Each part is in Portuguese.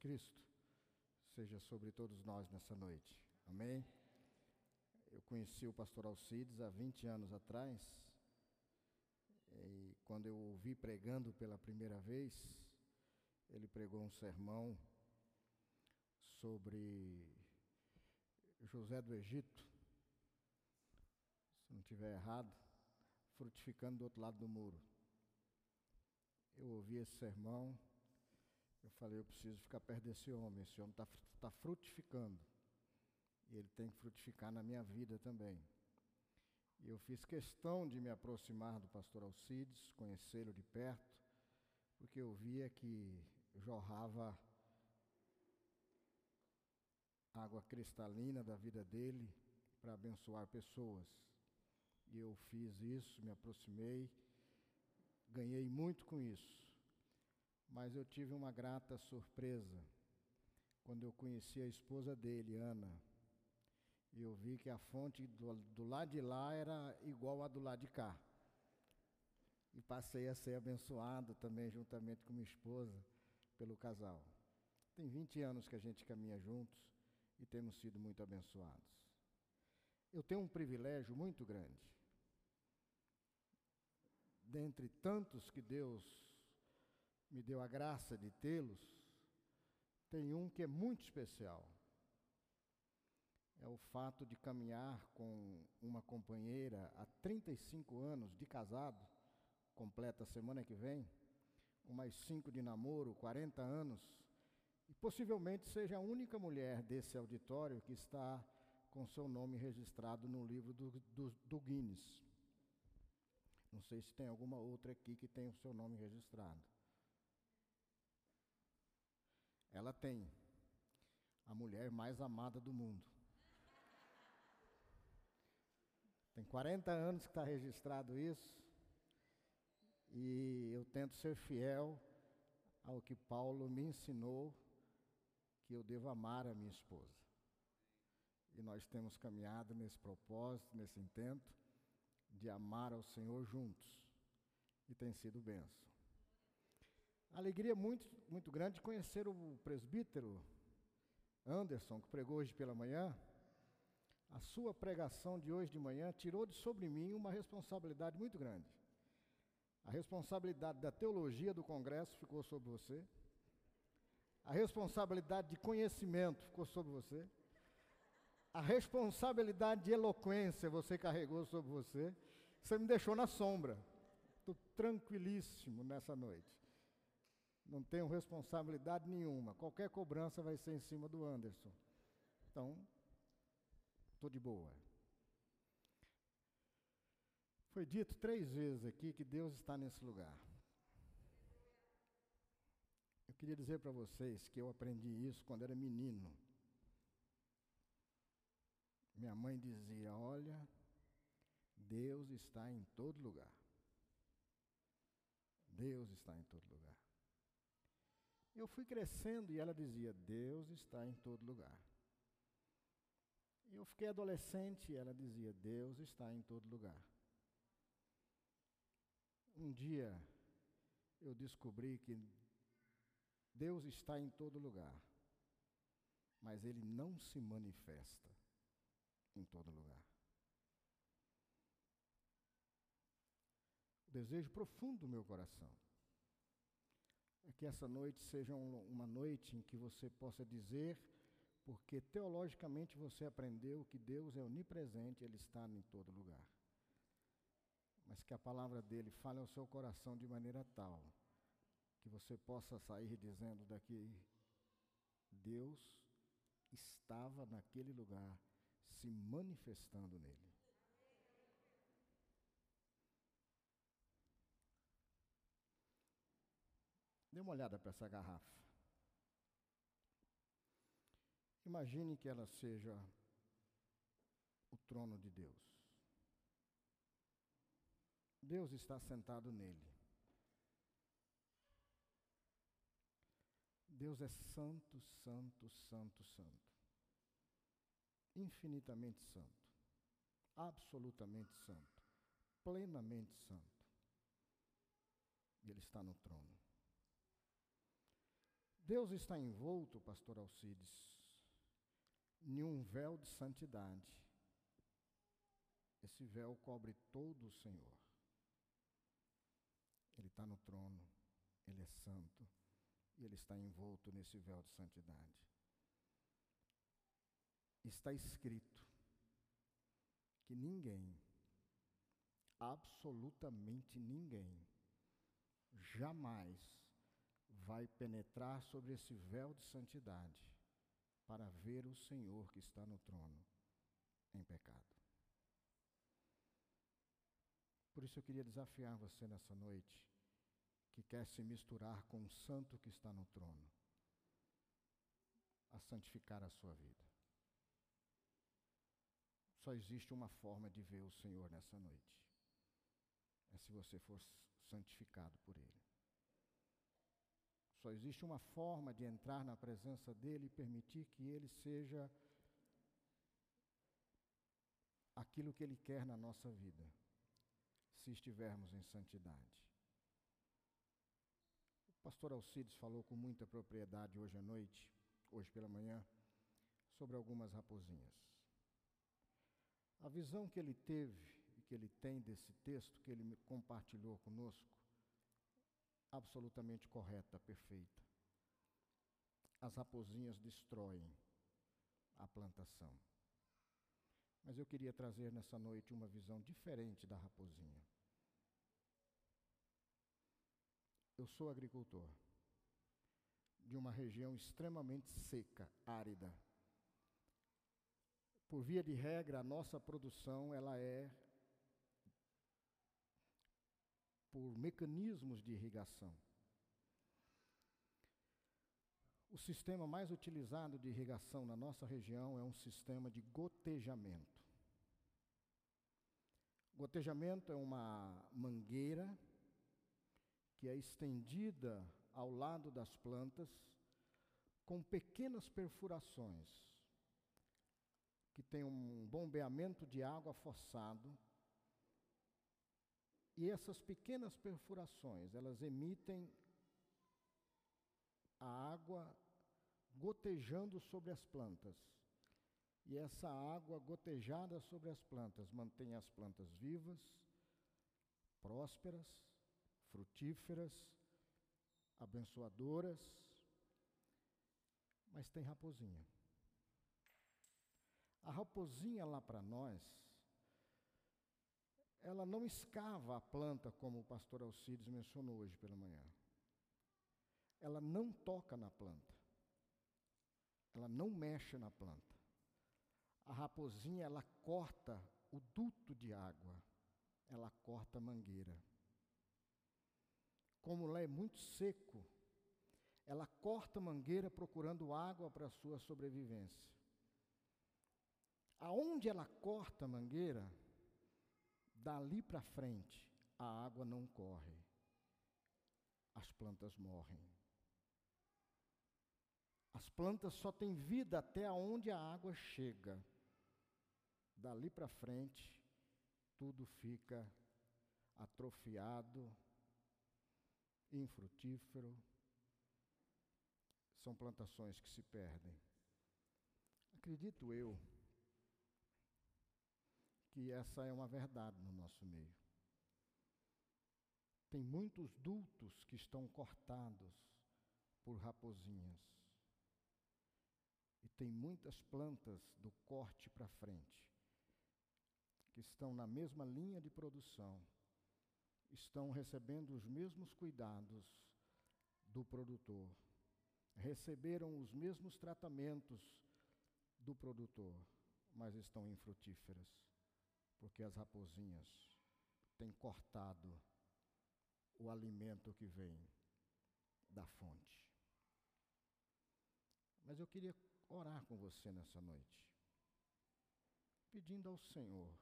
Cristo seja sobre todos nós nessa noite. Amém? Eu conheci o pastor Alcides há 20 anos atrás, e quando eu ouvi pregando pela primeira vez, ele pregou um sermão sobre José do Egito, se não estiver errado, frutificando do outro lado do muro. Eu ouvi esse sermão, eu falei, eu preciso ficar perto desse homem, esse homem está tá frutificando. E ele tem que frutificar na minha vida também. E eu fiz questão de me aproximar do pastor Alcides, conhecê-lo de perto, porque eu via que jorrava água cristalina da vida dele para abençoar pessoas. E eu fiz isso, me aproximei, ganhei muito com isso. Mas eu tive uma grata surpresa quando eu conheci a esposa dele, Ana. E eu vi que a fonte do, do lado de lá era igual à do lado de cá. E passei a ser abençoado também, juntamente com minha esposa, pelo casal. Tem 20 anos que a gente caminha juntos e temos sido muito abençoados. Eu tenho um privilégio muito grande. Dentre tantos que Deus me deu a graça de tê-los, tem um que é muito especial é o fato de caminhar com uma companheira há 35 anos de casado, completa semana que vem, com mais cinco de namoro, 40 anos, e possivelmente seja a única mulher desse auditório que está com seu nome registrado no livro do, do, do Guinness. Não sei se tem alguma outra aqui que tem o seu nome registrado. Ela tem a mulher mais amada do mundo. Tem 40 anos que está registrado isso. E eu tento ser fiel ao que Paulo me ensinou, que eu devo amar a minha esposa. E nós temos caminhado nesse propósito, nesse intento, de amar ao Senhor juntos. E tem sido benção. Alegria muito, muito grande de conhecer o presbítero Anderson, que pregou hoje pela manhã a sua pregação de hoje de manhã tirou de sobre mim uma responsabilidade muito grande. A responsabilidade da teologia do Congresso ficou sobre você. A responsabilidade de conhecimento ficou sobre você. A responsabilidade de eloquência você carregou sobre você. Você me deixou na sombra. Estou tranquilíssimo nessa noite. Não tenho responsabilidade nenhuma. Qualquer cobrança vai ser em cima do Anderson. Então, Estou de boa. Foi dito três vezes aqui que Deus está nesse lugar. Eu queria dizer para vocês que eu aprendi isso quando era menino. Minha mãe dizia: Olha, Deus está em todo lugar. Deus está em todo lugar. Eu fui crescendo e ela dizia: Deus está em todo lugar. Eu fiquei adolescente e ela dizia: Deus está em todo lugar. Um dia eu descobri que Deus está em todo lugar, mas Ele não se manifesta em todo lugar. O desejo profundo do meu coração que essa noite seja uma noite em que você possa dizer porque teologicamente você aprendeu que Deus é onipresente, Ele está em todo lugar. Mas que a palavra dele fale ao seu coração de maneira tal que você possa sair dizendo daqui: Deus estava naquele lugar, se manifestando nele. Dê uma olhada para essa garrafa. Imagine que ela seja o trono de Deus. Deus está sentado nele. Deus é santo, santo, santo, santo. Infinitamente santo. Absolutamente santo. Plenamente santo. E Ele está no trono. Deus está envolto, pastor Alcides, em um véu de santidade. Esse véu cobre todo o Senhor. Ele está no trono, ele é santo, e ele está envolto nesse véu de santidade. Está escrito que ninguém, absolutamente ninguém, jamais vai penetrar sobre esse véu de santidade para ver o Senhor que está no trono em pecado. Por isso eu queria desafiar você nessa noite, que quer se misturar com o santo que está no trono, a santificar a sua vida. Só existe uma forma de ver o Senhor nessa noite. É se você for santificado por Ele. Só existe uma forma de entrar na presença dEle e permitir que Ele seja aquilo que Ele quer na nossa vida, se estivermos em santidade. O pastor Alcides falou com muita propriedade hoje à noite, hoje pela manhã, sobre algumas raposinhas. A visão que ele teve e que ele tem desse texto que ele compartilhou conosco, absolutamente correta, perfeita. As raposinhas destroem a plantação. Mas eu queria trazer nessa noite uma visão diferente da raposinha. Eu sou agricultor de uma região extremamente seca, árida. Por via de regra, a nossa produção ela é por mecanismos de irrigação. O sistema mais utilizado de irrigação na nossa região é um sistema de gotejamento. Gotejamento é uma mangueira que é estendida ao lado das plantas com pequenas perfurações que tem um bombeamento de água forçado e essas pequenas perfurações, elas emitem a água gotejando sobre as plantas. E essa água gotejada sobre as plantas mantém as plantas vivas, prósperas, frutíferas, abençoadoras, mas tem raposinha. A raposinha lá para nós ela não escava a planta, como o pastor Alcides mencionou hoje pela manhã. Ela não toca na planta. Ela não mexe na planta. A raposinha, ela corta o duto de água. Ela corta a mangueira. Como lá é muito seco, ela corta a mangueira procurando água para a sua sobrevivência. Aonde ela corta a mangueira, Dali para frente, a água não corre, as plantas morrem. As plantas só têm vida até onde a água chega. Dali para frente, tudo fica atrofiado, infrutífero. São plantações que se perdem. Acredito eu que essa é uma verdade no nosso meio. Tem muitos dutos que estão cortados por raposinhas. E tem muitas plantas do corte para frente que estão na mesma linha de produção, estão recebendo os mesmos cuidados do produtor, receberam os mesmos tratamentos do produtor, mas estão infrutíferas porque as raposinhas têm cortado o alimento que vem da fonte. Mas eu queria orar com você nessa noite, pedindo ao Senhor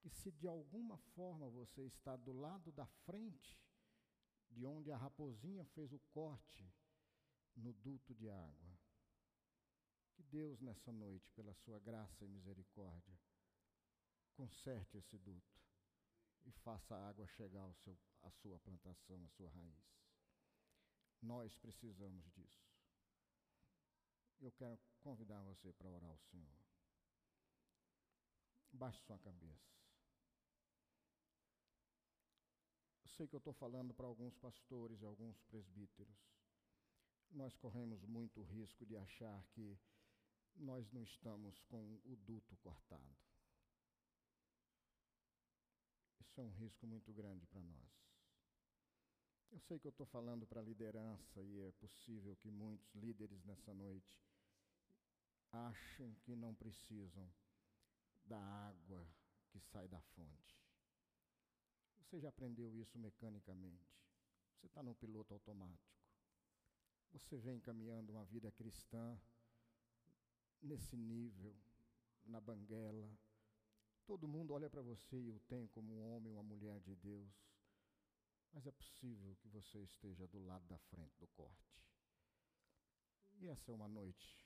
que, se de alguma forma você está do lado da frente, de onde a raposinha fez o corte no duto de água, que Deus nessa noite, pela sua graça e misericórdia, conserte esse duto e faça a água chegar ao seu, à sua plantação, à sua raiz. Nós precisamos disso. Eu quero convidar você para orar ao Senhor. Baixe sua cabeça. Eu sei que eu estou falando para alguns pastores e alguns presbíteros. Nós corremos muito risco de achar que nós não estamos com o duto cortado. Isso é um risco muito grande para nós. Eu sei que eu estou falando para a liderança e é possível que muitos líderes nessa noite achem que não precisam da água que sai da fonte. Você já aprendeu isso mecanicamente. Você está no piloto automático. Você vem caminhando uma vida cristã nesse nível, na banguela. Todo mundo olha para você e o tem como um homem uma mulher de Deus. Mas é possível que você esteja do lado da frente do corte. E essa é uma noite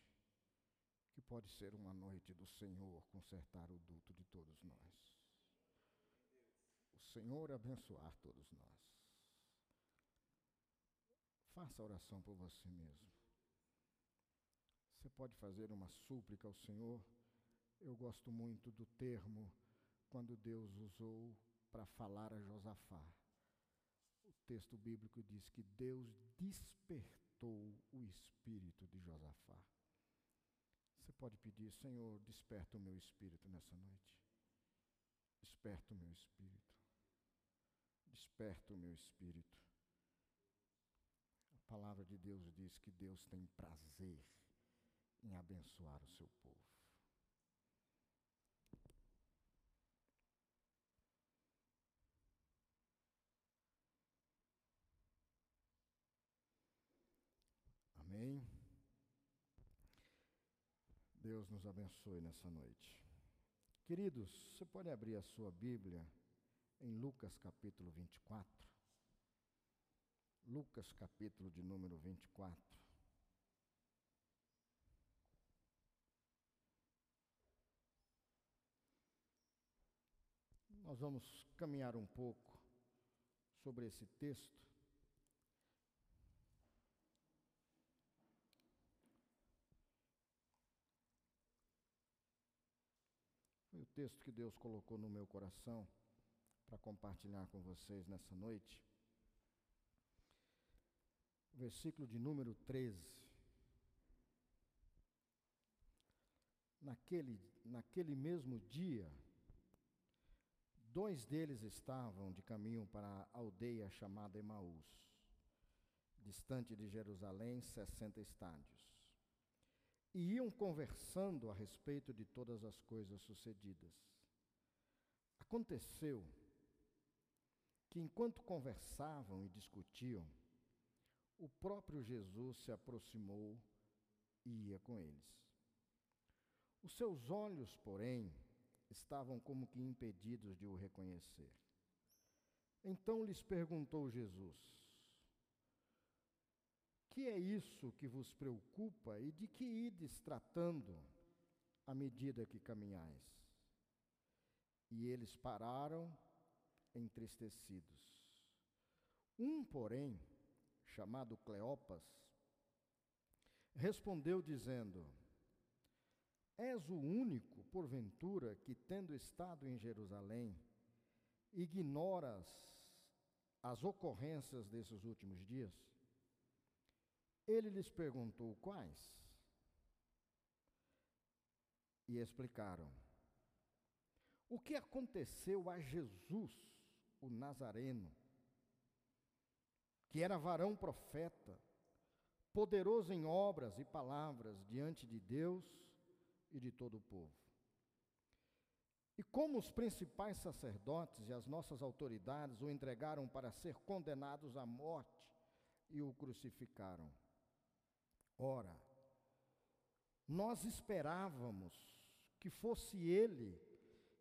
que pode ser uma noite do Senhor consertar o duto de todos nós. O Senhor abençoar todos nós. Faça oração por você mesmo. Você pode fazer uma súplica ao Senhor. Eu gosto muito do termo quando Deus usou para falar a Josafá. O texto bíblico diz que Deus despertou o espírito de Josafá. Você pode pedir, Senhor, desperta o meu espírito nessa noite. Desperta o meu espírito. Desperta o meu espírito. A palavra de Deus diz que Deus tem prazer em abençoar o seu povo. Amém. Deus nos abençoe nessa noite. Queridos, você pode abrir a sua Bíblia em Lucas capítulo 24. Lucas capítulo de número 24. Nós vamos caminhar um pouco sobre esse texto. Texto que Deus colocou no meu coração para compartilhar com vocês nessa noite. Versículo de número 13. Naquele, naquele mesmo dia, dois deles estavam de caminho para a aldeia chamada Emaús, distante de Jerusalém, 60 estádios e iam conversando a respeito de todas as coisas sucedidas. Aconteceu que, enquanto conversavam e discutiam, o próprio Jesus se aproximou e ia com eles. Os seus olhos, porém, estavam como que impedidos de o reconhecer. Então lhes perguntou Jesus: que é isso que vos preocupa e de que ides tratando à medida que caminhais? E eles pararam entristecidos. Um, porém, chamado Cleopas, respondeu dizendo: És o único, porventura, que, tendo estado em Jerusalém, ignoras as ocorrências desses últimos dias? Ele lhes perguntou quais? E explicaram. O que aconteceu a Jesus, o Nazareno, que era varão profeta, poderoso em obras e palavras diante de Deus e de todo o povo. E como os principais sacerdotes e as nossas autoridades o entregaram para ser condenados à morte e o crucificaram. Ora, nós esperávamos que fosse ele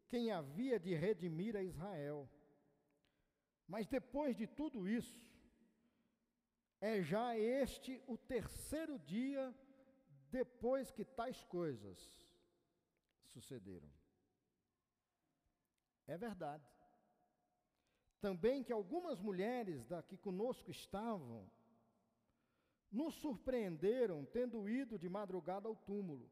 quem havia de redimir a Israel. Mas depois de tudo isso, é já este o terceiro dia depois que tais coisas sucederam. É verdade. Também que algumas mulheres da que conosco estavam nos surpreenderam tendo ido de madrugada ao túmulo.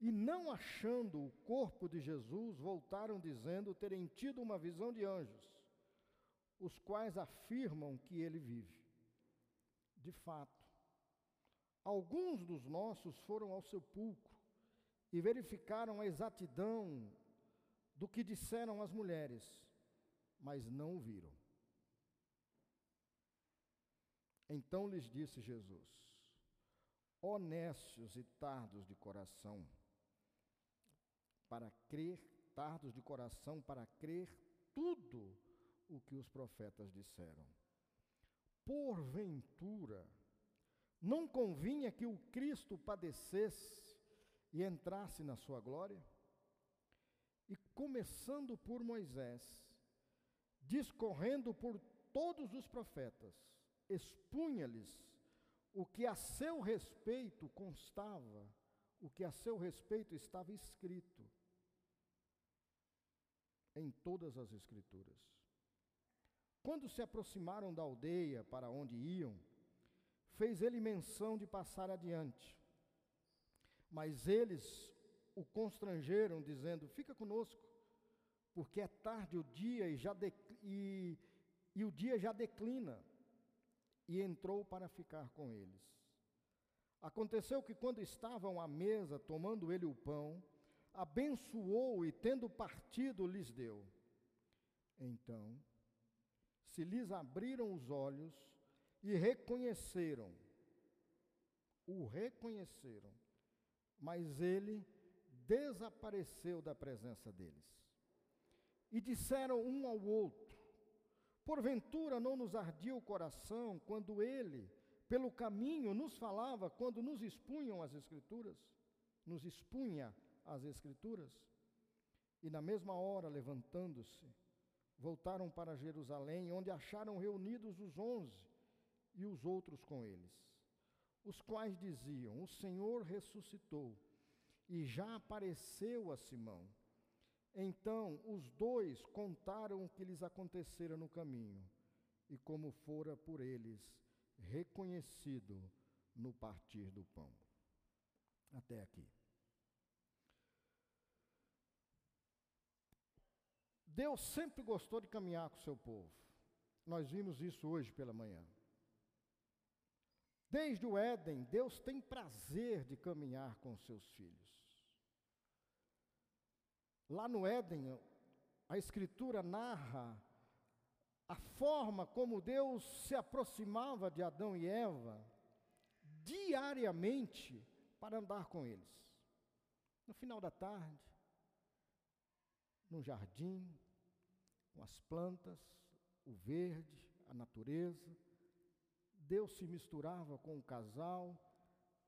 E não achando o corpo de Jesus, voltaram dizendo terem tido uma visão de anjos, os quais afirmam que ele vive. De fato, alguns dos nossos foram ao sepulcro e verificaram a exatidão do que disseram as mulheres, mas não o viram. Então lhes disse Jesus: Honestos e tardos de coração, para crer, tardos de coração para crer tudo o que os profetas disseram. Porventura, não convinha que o Cristo padecesse e entrasse na sua glória? E começando por Moisés, discorrendo por todos os profetas, expunha-lhes o que a seu respeito constava, o que a seu respeito estava escrito em todas as Escrituras. Quando se aproximaram da aldeia para onde iam, fez ele menção de passar adiante. Mas eles o constrangeram, dizendo: Fica conosco, porque é tarde o dia e, já e, e o dia já declina e entrou para ficar com eles. Aconteceu que, quando estavam à mesa, tomando ele o pão, abençoou e, tendo partido, lhes deu. Então, se lhes abriram os olhos e reconheceram, o reconheceram, mas ele desapareceu da presença deles. E disseram um ao outro: Porventura não nos ardia o coração quando ele, pelo caminho, nos falava, quando nos expunham as Escrituras? Nos expunha as Escrituras? E na mesma hora, levantando-se, voltaram para Jerusalém, onde acharam reunidos os onze e os outros com eles, os quais diziam: O Senhor ressuscitou e já apareceu a Simão. Então os dois contaram o que lhes acontecera no caminho e como fora por eles reconhecido no partir do pão. Até aqui. Deus sempre gostou de caminhar com o seu povo. Nós vimos isso hoje pela manhã. Desde o Éden, Deus tem prazer de caminhar com os seus filhos. Lá no Éden, a Escritura narra a forma como Deus se aproximava de Adão e Eva diariamente para andar com eles. No final da tarde, no jardim, com as plantas, o verde, a natureza, Deus se misturava com o casal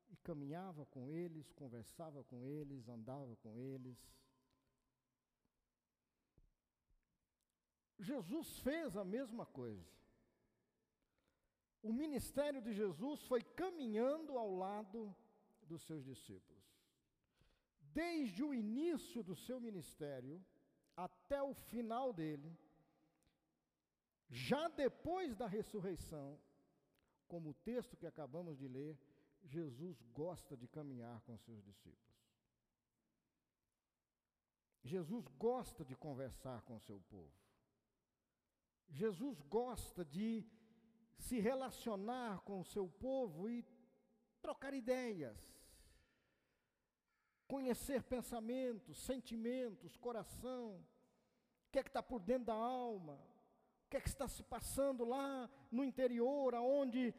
e caminhava com eles, conversava com eles, andava com eles. Jesus fez a mesma coisa. O ministério de Jesus foi caminhando ao lado dos seus discípulos. Desde o início do seu ministério até o final dele, já depois da ressurreição, como o texto que acabamos de ler, Jesus gosta de caminhar com seus discípulos. Jesus gosta de conversar com o seu povo. Jesus gosta de se relacionar com o seu povo e trocar ideias, conhecer pensamentos, sentimentos, coração, o que é que está por dentro da alma, o que é que está se passando lá no interior, aonde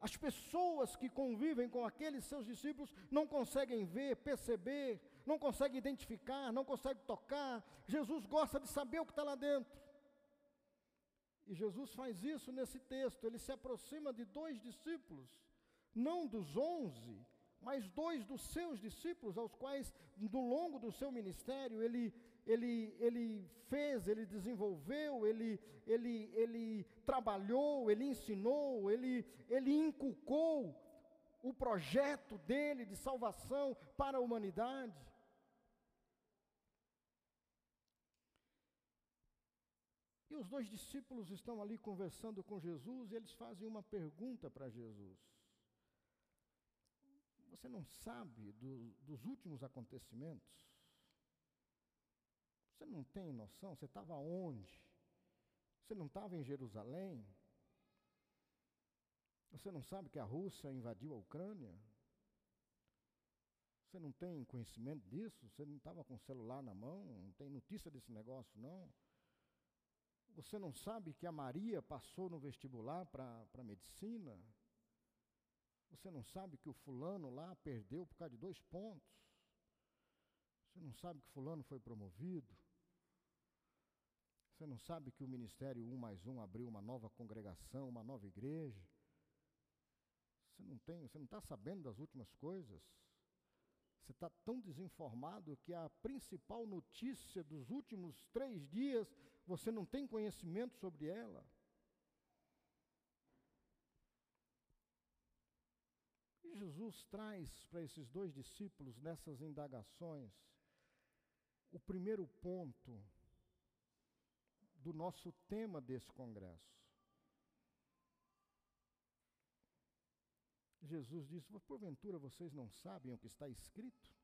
as pessoas que convivem com aqueles seus discípulos não conseguem ver, perceber, não conseguem identificar, não conseguem tocar. Jesus gosta de saber o que está lá dentro. E Jesus faz isso nesse texto. Ele se aproxima de dois discípulos, não dos onze, mas dois dos seus discípulos, aos quais, no longo do seu ministério, ele, ele, ele fez, ele desenvolveu, ele, ele, ele trabalhou, ele ensinou, ele, ele inculcou o projeto dele de salvação para a humanidade. E os dois discípulos estão ali conversando com Jesus e eles fazem uma pergunta para Jesus. Você não sabe do, dos últimos acontecimentos? Você não tem noção? Você estava onde? Você não estava em Jerusalém? Você não sabe que a Rússia invadiu a Ucrânia? Você não tem conhecimento disso? Você não estava com o celular na mão? Não tem notícia desse negócio, não? Você não sabe que a Maria passou no vestibular para medicina? Você não sabe que o fulano lá perdeu por causa de dois pontos? Você não sabe que fulano foi promovido? Você não sabe que o Ministério 1 mais 1 abriu uma nova congregação, uma nova igreja? Você não tem, você não está sabendo das últimas coisas? Você está tão desinformado que a principal notícia dos últimos três dias você não tem conhecimento sobre ela. E Jesus traz para esses dois discípulos nessas indagações o primeiro ponto do nosso tema desse congresso. Jesus disse: Porventura vocês não sabem o que está escrito?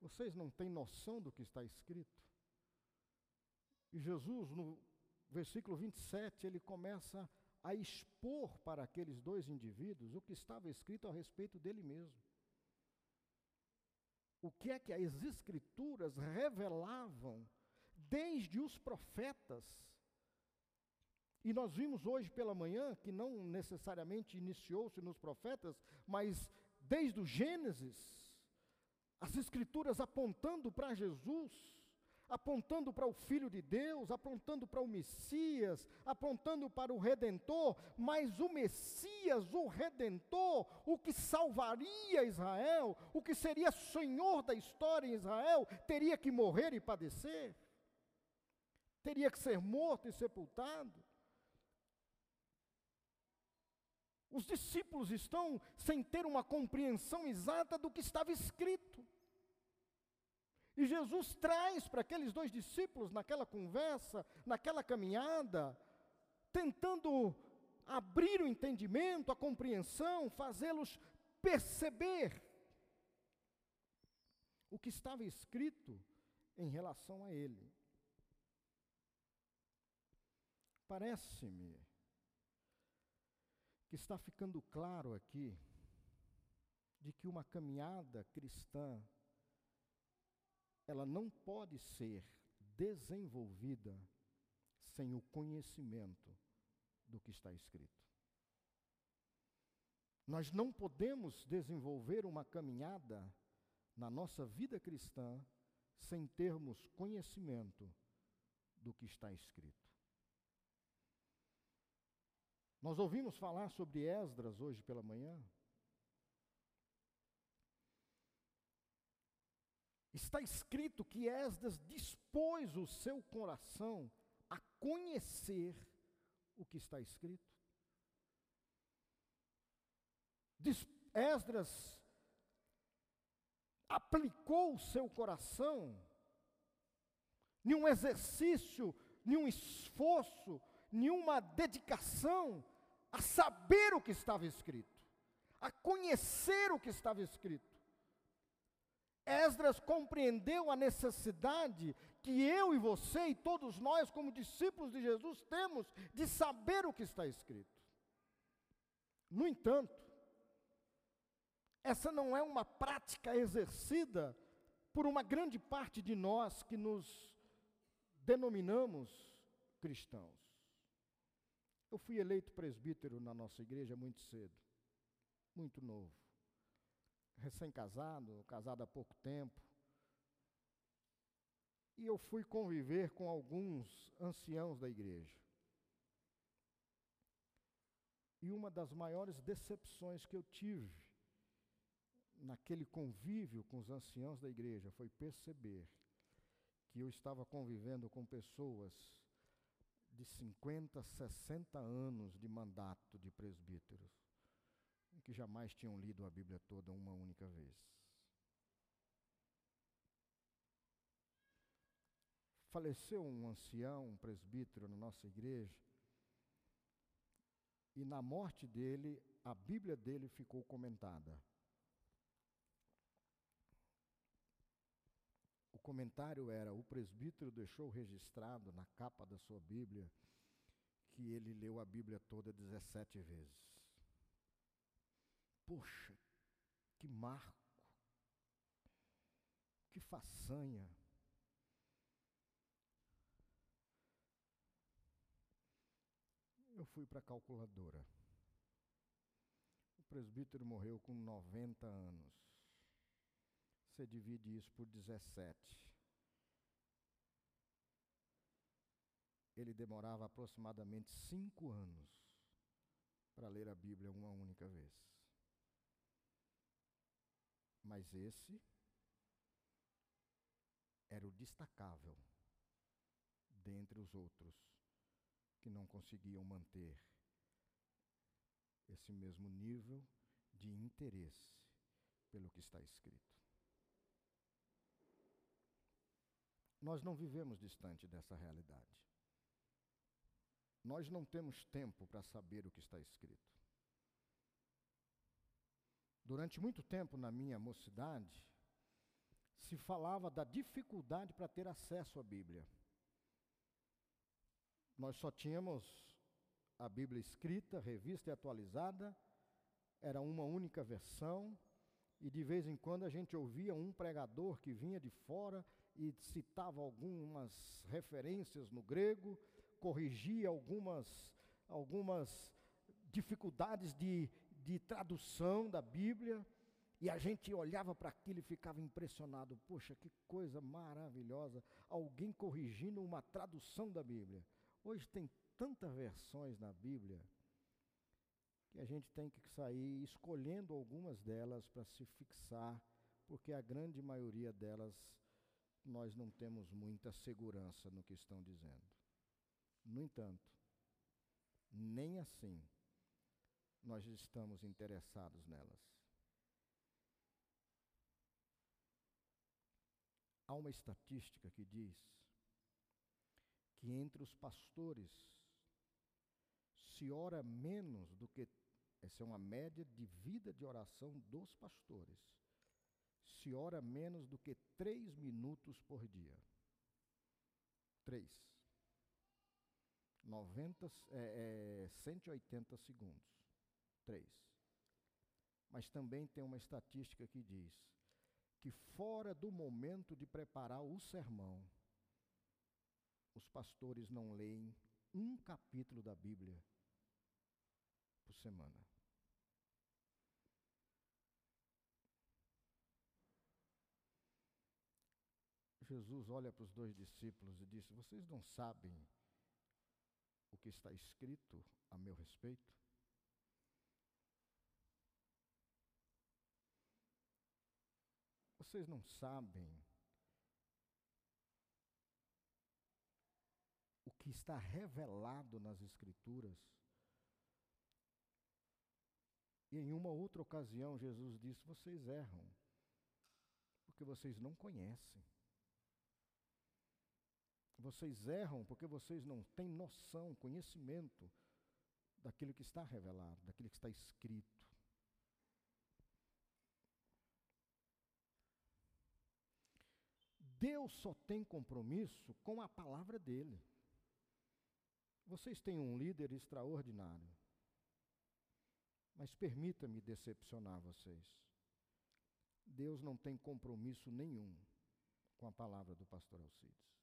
Vocês não têm noção do que está escrito? E Jesus, no versículo 27, ele começa a expor para aqueles dois indivíduos o que estava escrito a respeito dele mesmo. O que é que as Escrituras revelavam desde os profetas e nós vimos hoje pela manhã que não necessariamente iniciou-se nos profetas, mas desde o Gênesis, as Escrituras apontando para Jesus, apontando para o Filho de Deus, apontando para o Messias, apontando para o Redentor, mas o Messias, o Redentor, o que salvaria Israel, o que seria Senhor da história em Israel, teria que morrer e padecer, teria que ser morto e sepultado. Os discípulos estão sem ter uma compreensão exata do que estava escrito. E Jesus traz para aqueles dois discípulos, naquela conversa, naquela caminhada, tentando abrir o entendimento, a compreensão, fazê-los perceber o que estava escrito em relação a ele. Parece-me que está ficando claro aqui de que uma caminhada cristã ela não pode ser desenvolvida sem o conhecimento do que está escrito. Nós não podemos desenvolver uma caminhada na nossa vida cristã sem termos conhecimento do que está escrito. Nós ouvimos falar sobre Esdras hoje pela manhã. Está escrito que Esdras dispôs o seu coração a conhecer o que está escrito. Esdras aplicou o seu coração nenhum exercício, nenhum esforço, nenhuma dedicação a saber o que estava escrito, a conhecer o que estava escrito. Esdras compreendeu a necessidade que eu e você e todos nós, como discípulos de Jesus, temos de saber o que está escrito. No entanto, essa não é uma prática exercida por uma grande parte de nós que nos denominamos cristãos. Eu fui eleito presbítero na nossa igreja muito cedo, muito novo. Recém-casado, casado há pouco tempo. E eu fui conviver com alguns anciãos da igreja. E uma das maiores decepções que eu tive naquele convívio com os anciãos da igreja foi perceber que eu estava convivendo com pessoas de 50, 60 anos de mandato de presbíteros, que jamais tinham lido a Bíblia toda uma única vez. Faleceu um ancião, um presbítero na nossa igreja, e na morte dele, a Bíblia dele ficou comentada. O comentário era: o presbítero deixou registrado na capa da sua Bíblia que ele leu a Bíblia toda 17 vezes. Poxa, que marco, que façanha. Eu fui para a calculadora. O presbítero morreu com 90 anos. Você divide isso por 17. Ele demorava aproximadamente cinco anos para ler a Bíblia uma única vez. Mas esse era o destacável dentre os outros que não conseguiam manter esse mesmo nível de interesse pelo que está escrito. Nós não vivemos distante dessa realidade. Nós não temos tempo para saber o que está escrito. Durante muito tempo na minha mocidade, se falava da dificuldade para ter acesso à Bíblia. Nós só tínhamos a Bíblia escrita, revista e atualizada, era uma única versão, e de vez em quando a gente ouvia um pregador que vinha de fora e citava algumas referências no grego, corrigia algumas, algumas dificuldades de, de tradução da Bíblia, e a gente olhava para aquilo e ficava impressionado. Poxa, que coisa maravilhosa! Alguém corrigindo uma tradução da Bíblia. Hoje tem tantas versões na Bíblia que a gente tem que sair escolhendo algumas delas para se fixar, porque a grande maioria delas nós não temos muita segurança no que estão dizendo. No entanto, nem assim nós estamos interessados nelas. Há uma estatística que diz que entre os pastores se ora menos do que. Essa é uma média de vida de oração dos pastores. Se ora menos do que três minutos por dia. Três. 90, é, é, 180 segundos. Três. Mas também tem uma estatística que diz que fora do momento de preparar o sermão, os pastores não leem um capítulo da Bíblia por semana. Jesus olha para os dois discípulos e disse: Vocês não sabem o que está escrito a meu respeito? Vocês não sabem o que está revelado nas Escrituras? E em uma outra ocasião, Jesus disse: Vocês erram, porque vocês não conhecem. Vocês erram porque vocês não têm noção, conhecimento daquilo que está revelado, daquilo que está escrito. Deus só tem compromisso com a palavra dele. Vocês têm um líder extraordinário. Mas permita-me decepcionar vocês. Deus não tem compromisso nenhum com a palavra do pastor Alcides.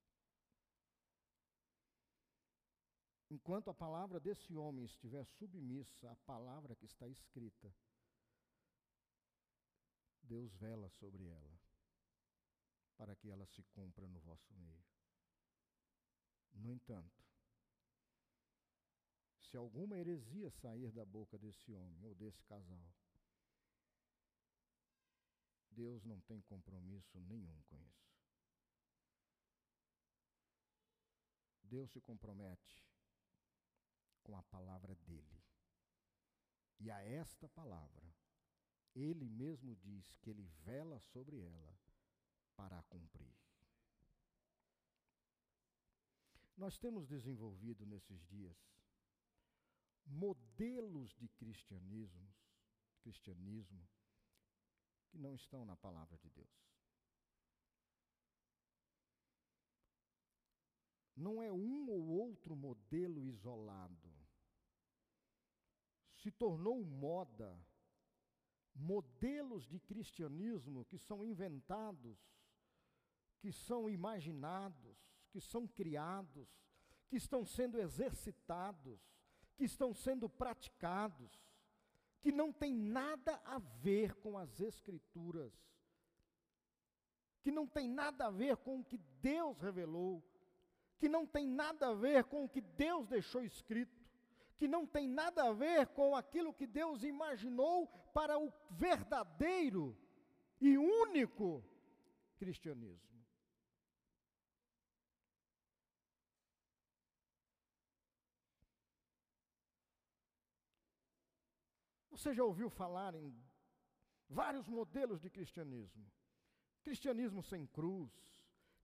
Enquanto a palavra desse homem estiver submissa à palavra que está escrita, Deus vela sobre ela, para que ela se cumpra no vosso meio. No entanto, se alguma heresia sair da boca desse homem ou desse casal, Deus não tem compromisso nenhum com isso. Deus se compromete com a palavra dele. E a esta palavra, ele mesmo diz que ele vela sobre ela para cumprir. Nós temos desenvolvido nesses dias modelos de cristianismo, cristianismo que não estão na palavra de Deus. Não é um ou outro modelo isolado. Se tornou moda modelos de cristianismo que são inventados, que são imaginados, que são criados, que estão sendo exercitados, que estão sendo praticados, que não tem nada a ver com as Escrituras, que não tem nada a ver com o que Deus revelou, que não tem nada a ver com o que Deus deixou escrito, que não tem nada a ver com aquilo que Deus imaginou para o verdadeiro e único cristianismo. Você já ouviu falar em vários modelos de cristianismo? Cristianismo sem cruz,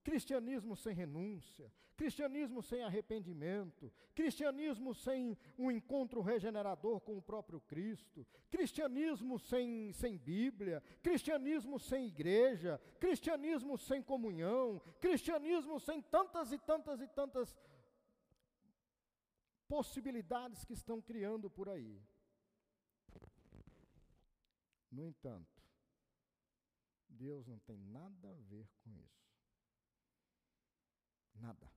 cristianismo sem renúncia, cristianismo sem arrependimento, cristianismo sem um encontro regenerador com o próprio Cristo, cristianismo sem, sem Bíblia, cristianismo sem igreja, cristianismo sem comunhão, cristianismo sem tantas e tantas e tantas possibilidades que estão criando por aí. No entanto, Deus não tem nada a ver com isso. Nada.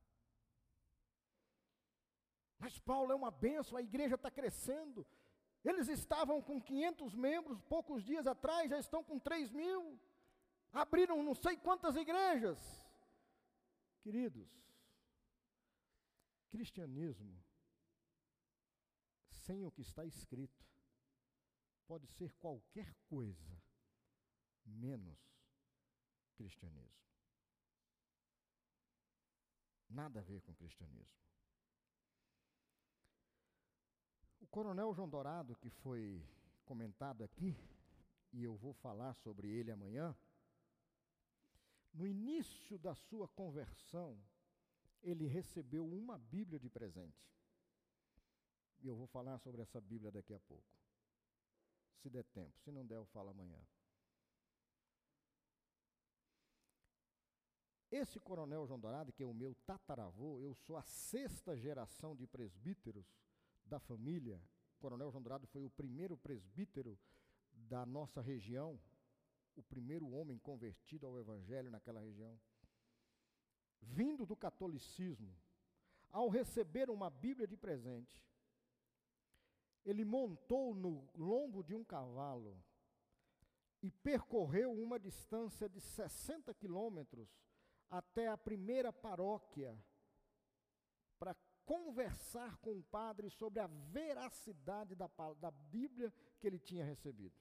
Mas Paulo é uma benção, a igreja está crescendo. Eles estavam com 500 membros poucos dias atrás, já estão com 3 mil. Abriram não sei quantas igrejas. Queridos, cristianismo, sem o que está escrito, pode ser qualquer coisa, menos cristianismo. Nada a ver com cristianismo. O coronel João Dourado, que foi comentado aqui, e eu vou falar sobre ele amanhã, no início da sua conversão, ele recebeu uma Bíblia de presente. E eu vou falar sobre essa Bíblia daqui a pouco se der tempo. Se não der, eu falo amanhã. Esse coronel João Dourado, que é o meu tataravô, eu sou a sexta geração de presbíteros da família. O coronel João Dourado foi o primeiro presbítero da nossa região, o primeiro homem convertido ao evangelho naquela região. Vindo do catolicismo, ao receber uma Bíblia de presente, ele montou no lombo de um cavalo e percorreu uma distância de 60 quilômetros até a primeira paróquia para conversar com o padre sobre a veracidade da, da Bíblia que ele tinha recebido.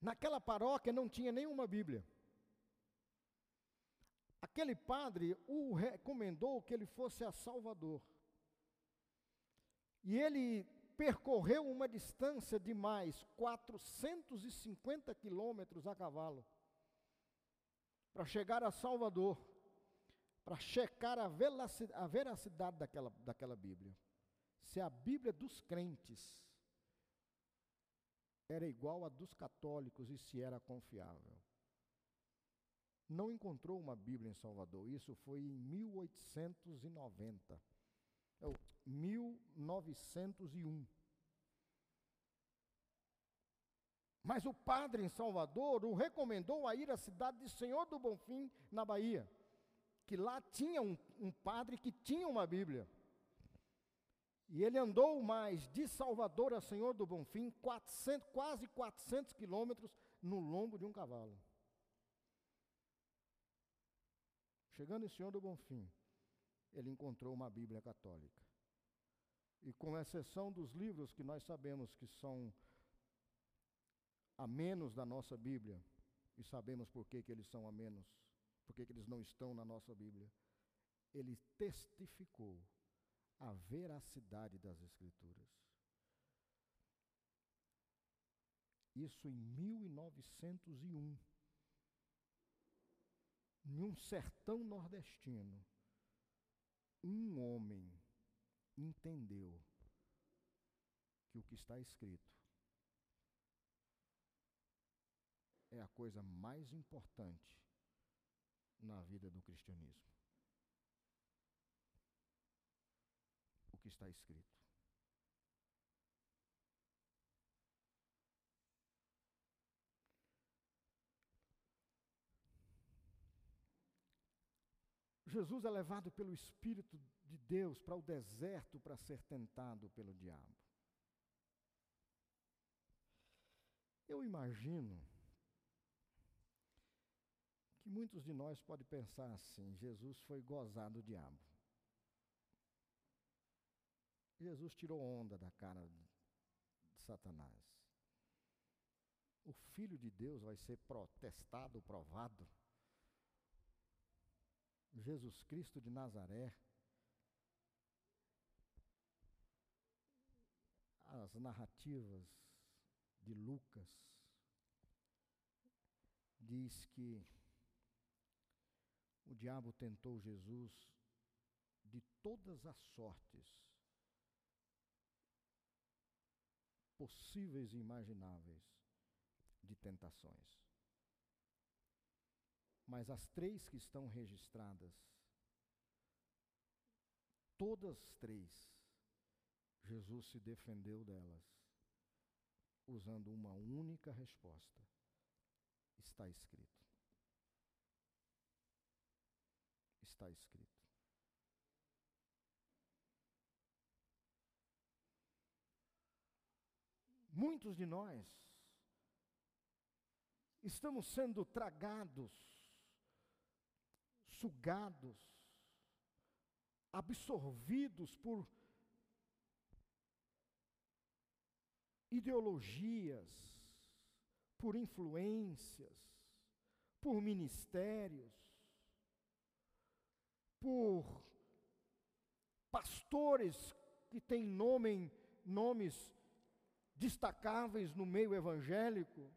Naquela paróquia não tinha nenhuma Bíblia. Aquele padre o recomendou que ele fosse a Salvador. E ele percorreu uma distância de mais 450 quilômetros a cavalo para chegar a Salvador, para checar a, a veracidade daquela, daquela Bíblia. Se a Bíblia dos crentes era igual a dos católicos e se era confiável. Não encontrou uma Bíblia em Salvador, isso foi em 1890. 1901. Mas o padre em Salvador o recomendou a ir à cidade de Senhor do Bonfim, na Bahia, que lá tinha um, um padre que tinha uma Bíblia. E ele andou mais de Salvador a Senhor do Bonfim, 400, quase 400 quilômetros, no lombo de um cavalo. Chegando em Senhor do Bonfim, ele encontrou uma Bíblia católica. E com exceção dos livros que nós sabemos que são a menos da nossa Bíblia, e sabemos por que, que eles são a menos, por que, que eles não estão na nossa Bíblia, ele testificou a veracidade das Escrituras. Isso em 1901, em um sertão nordestino, um homem entendeu que o que está escrito é a coisa mais importante na vida do cristianismo. O que está escrito. Jesus é levado pelo Espírito de Deus para o deserto para ser tentado pelo diabo. Eu imagino que muitos de nós podem pensar assim: Jesus foi gozado do diabo. Jesus tirou onda da cara de Satanás. O Filho de Deus vai ser protestado, provado. Jesus Cristo de Nazaré. As narrativas de Lucas diz que o diabo tentou Jesus de todas as sortes possíveis e imagináveis de tentações. Mas as três que estão registradas, todas três, Jesus se defendeu delas, usando uma única resposta: está escrito. Está escrito. Muitos de nós estamos sendo tragados sugados, absorvidos por ideologias, por influências, por ministérios, por pastores que têm nome, nomes destacáveis no meio evangélico,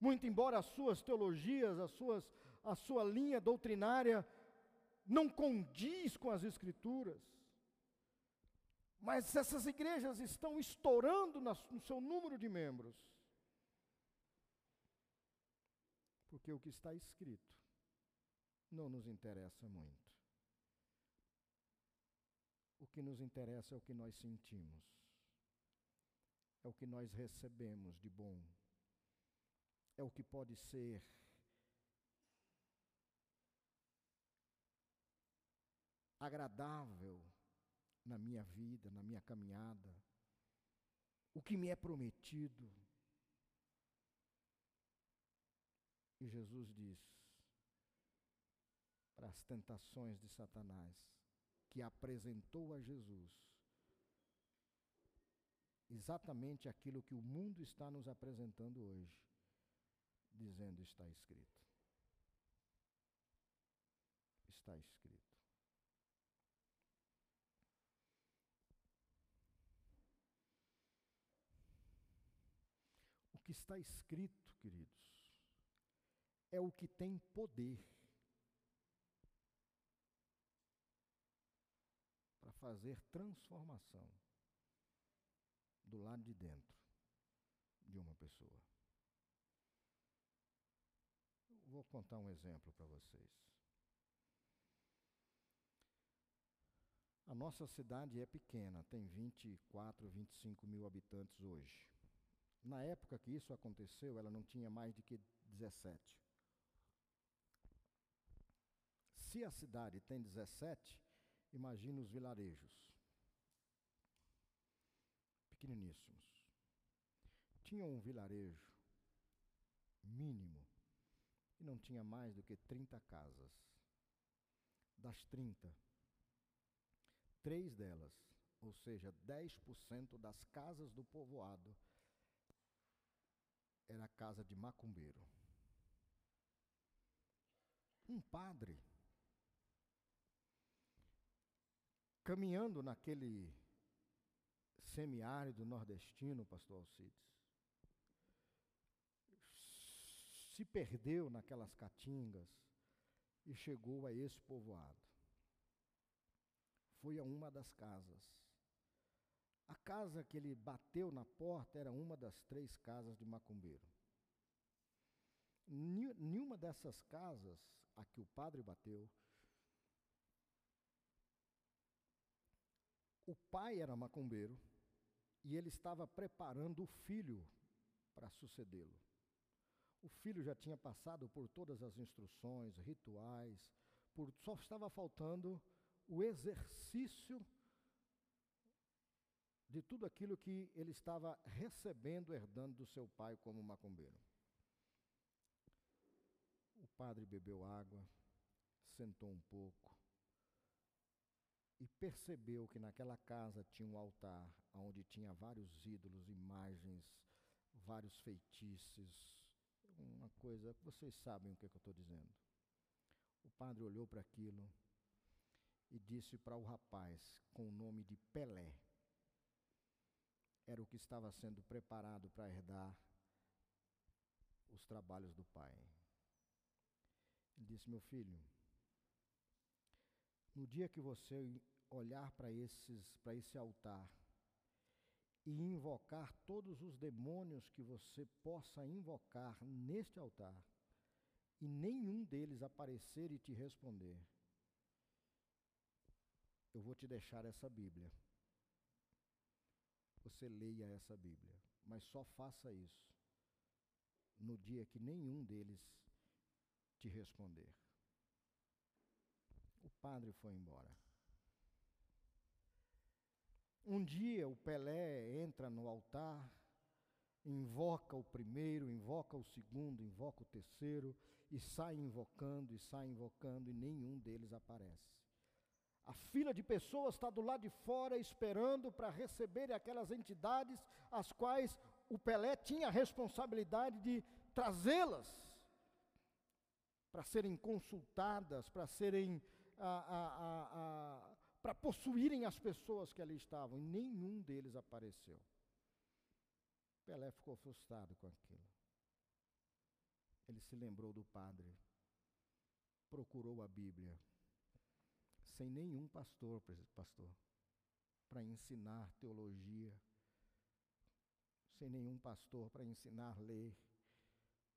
muito embora as suas teologias, as suas a sua linha doutrinária não condiz com as Escrituras. Mas essas igrejas estão estourando no seu número de membros. Porque o que está escrito não nos interessa muito. O que nos interessa é o que nós sentimos, é o que nós recebemos de bom, é o que pode ser agradável na minha vida, na minha caminhada, o que me é prometido. E Jesus diz para as tentações de Satanás, que apresentou a Jesus exatamente aquilo que o mundo está nos apresentando hoje, dizendo: está escrito. Está escrito. Que está escrito, queridos, é o que tem poder para fazer transformação do lado de dentro de uma pessoa. Vou contar um exemplo para vocês. A nossa cidade é pequena, tem 24, 25 mil habitantes hoje. Na época que isso aconteceu, ela não tinha mais de que 17. Se a cidade tem 17, imagine os vilarejos. Pequeniníssimos. Tinha um vilarejo mínimo e não tinha mais do que 30 casas. Das 30, três delas, ou seja, 10% das casas do povoado, era a casa de macumbeiro. Um padre, caminhando naquele semiárido nordestino, pastor Alcides, se perdeu naquelas caatingas e chegou a esse povoado. Foi a uma das casas. A casa que ele bateu na porta era uma das três casas de macumbeiro. Nenhuma dessas casas a que o padre bateu, o pai era macumbeiro e ele estava preparando o filho para sucedê-lo. O filho já tinha passado por todas as instruções, rituais, por, só estava faltando o exercício de tudo aquilo que ele estava recebendo, herdando do seu pai como macumbeiro. O padre bebeu água, sentou um pouco e percebeu que naquela casa tinha um altar onde tinha vários ídolos, imagens, vários feitiços, uma coisa, vocês sabem o que, é que eu estou dizendo. O padre olhou para aquilo e disse para o rapaz, com o nome de Pelé, era o que estava sendo preparado para herdar os trabalhos do pai. Ele disse: Meu filho, no dia que você olhar para esse altar e invocar todos os demônios que você possa invocar neste altar, e nenhum deles aparecer e te responder, eu vou te deixar essa Bíblia. Você leia essa Bíblia, mas só faça isso no dia que nenhum deles te responder. O padre foi embora. Um dia o Pelé entra no altar, invoca o primeiro, invoca o segundo, invoca o terceiro, e sai invocando, e sai invocando, e nenhum deles aparece. A fila de pessoas está do lado de fora esperando para receber aquelas entidades as quais o Pelé tinha a responsabilidade de trazê-las para serem consultadas, para serem para possuírem as pessoas que ali estavam, e nenhum deles apareceu. Pelé ficou frustrado com aquilo. Ele se lembrou do padre, procurou a Bíblia, sem nenhum pastor, pastor, para ensinar teologia, sem nenhum pastor para ensinar ler,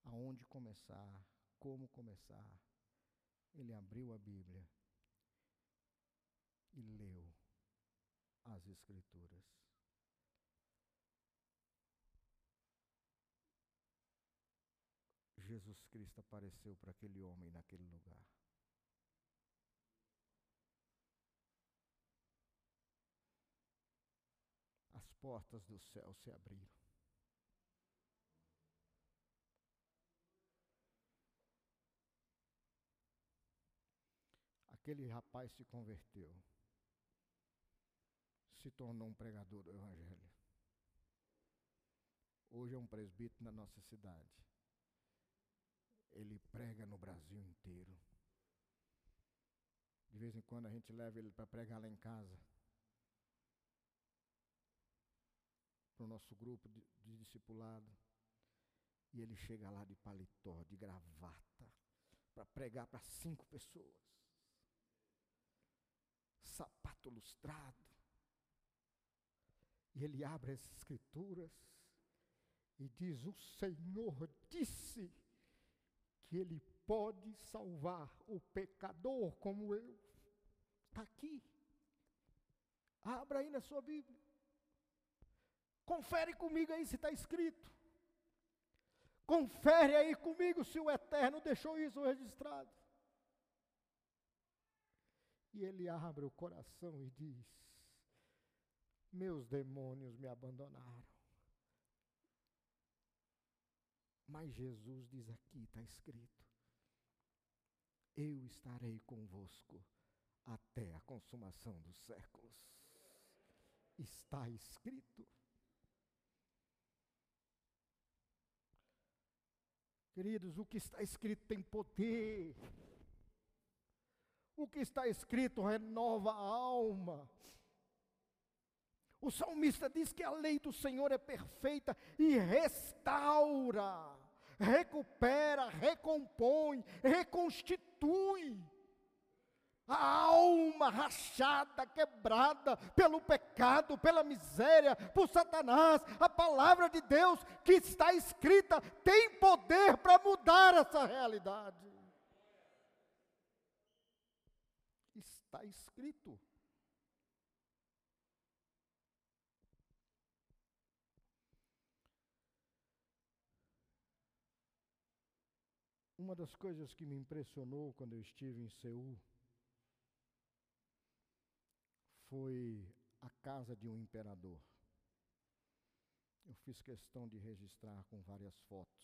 aonde começar, como começar. Ele abriu a Bíblia e leu as Escrituras. Jesus Cristo apareceu para aquele homem naquele lugar. As portas do céu se abriram. Aquele rapaz se converteu se tornou um pregador do Evangelho. Hoje é um presbítero na nossa cidade. Ele prega no Brasil inteiro. De vez em quando a gente leva ele para pregar lá em casa. Para o nosso grupo de, de discipulado. E ele chega lá de paletó, de gravata, para pregar para cinco pessoas. Sapato lustrado. E ele abre as escrituras e diz: O Senhor disse que Ele pode salvar o pecador como eu. Está aqui. Abra aí na sua Bíblia. Confere comigo aí se está escrito. Confere aí comigo se o Eterno deixou isso registrado. E ele abre o coração e diz: meus demônios me abandonaram. Mas Jesus diz aqui, está escrito: Eu estarei convosco até a consumação dos séculos. Está escrito. Queridos, o que está escrito tem poder. O que está escrito renova a alma. O salmista diz que a lei do Senhor é perfeita e restaura, recupera, recompõe, reconstitui. A alma rachada, quebrada pelo pecado, pela miséria, por Satanás, a palavra de Deus que está escrita tem poder para mudar essa realidade. Está escrito. Uma das coisas que me impressionou quando eu estive em Seul foi a casa de um imperador. Eu fiz questão de registrar com várias fotos.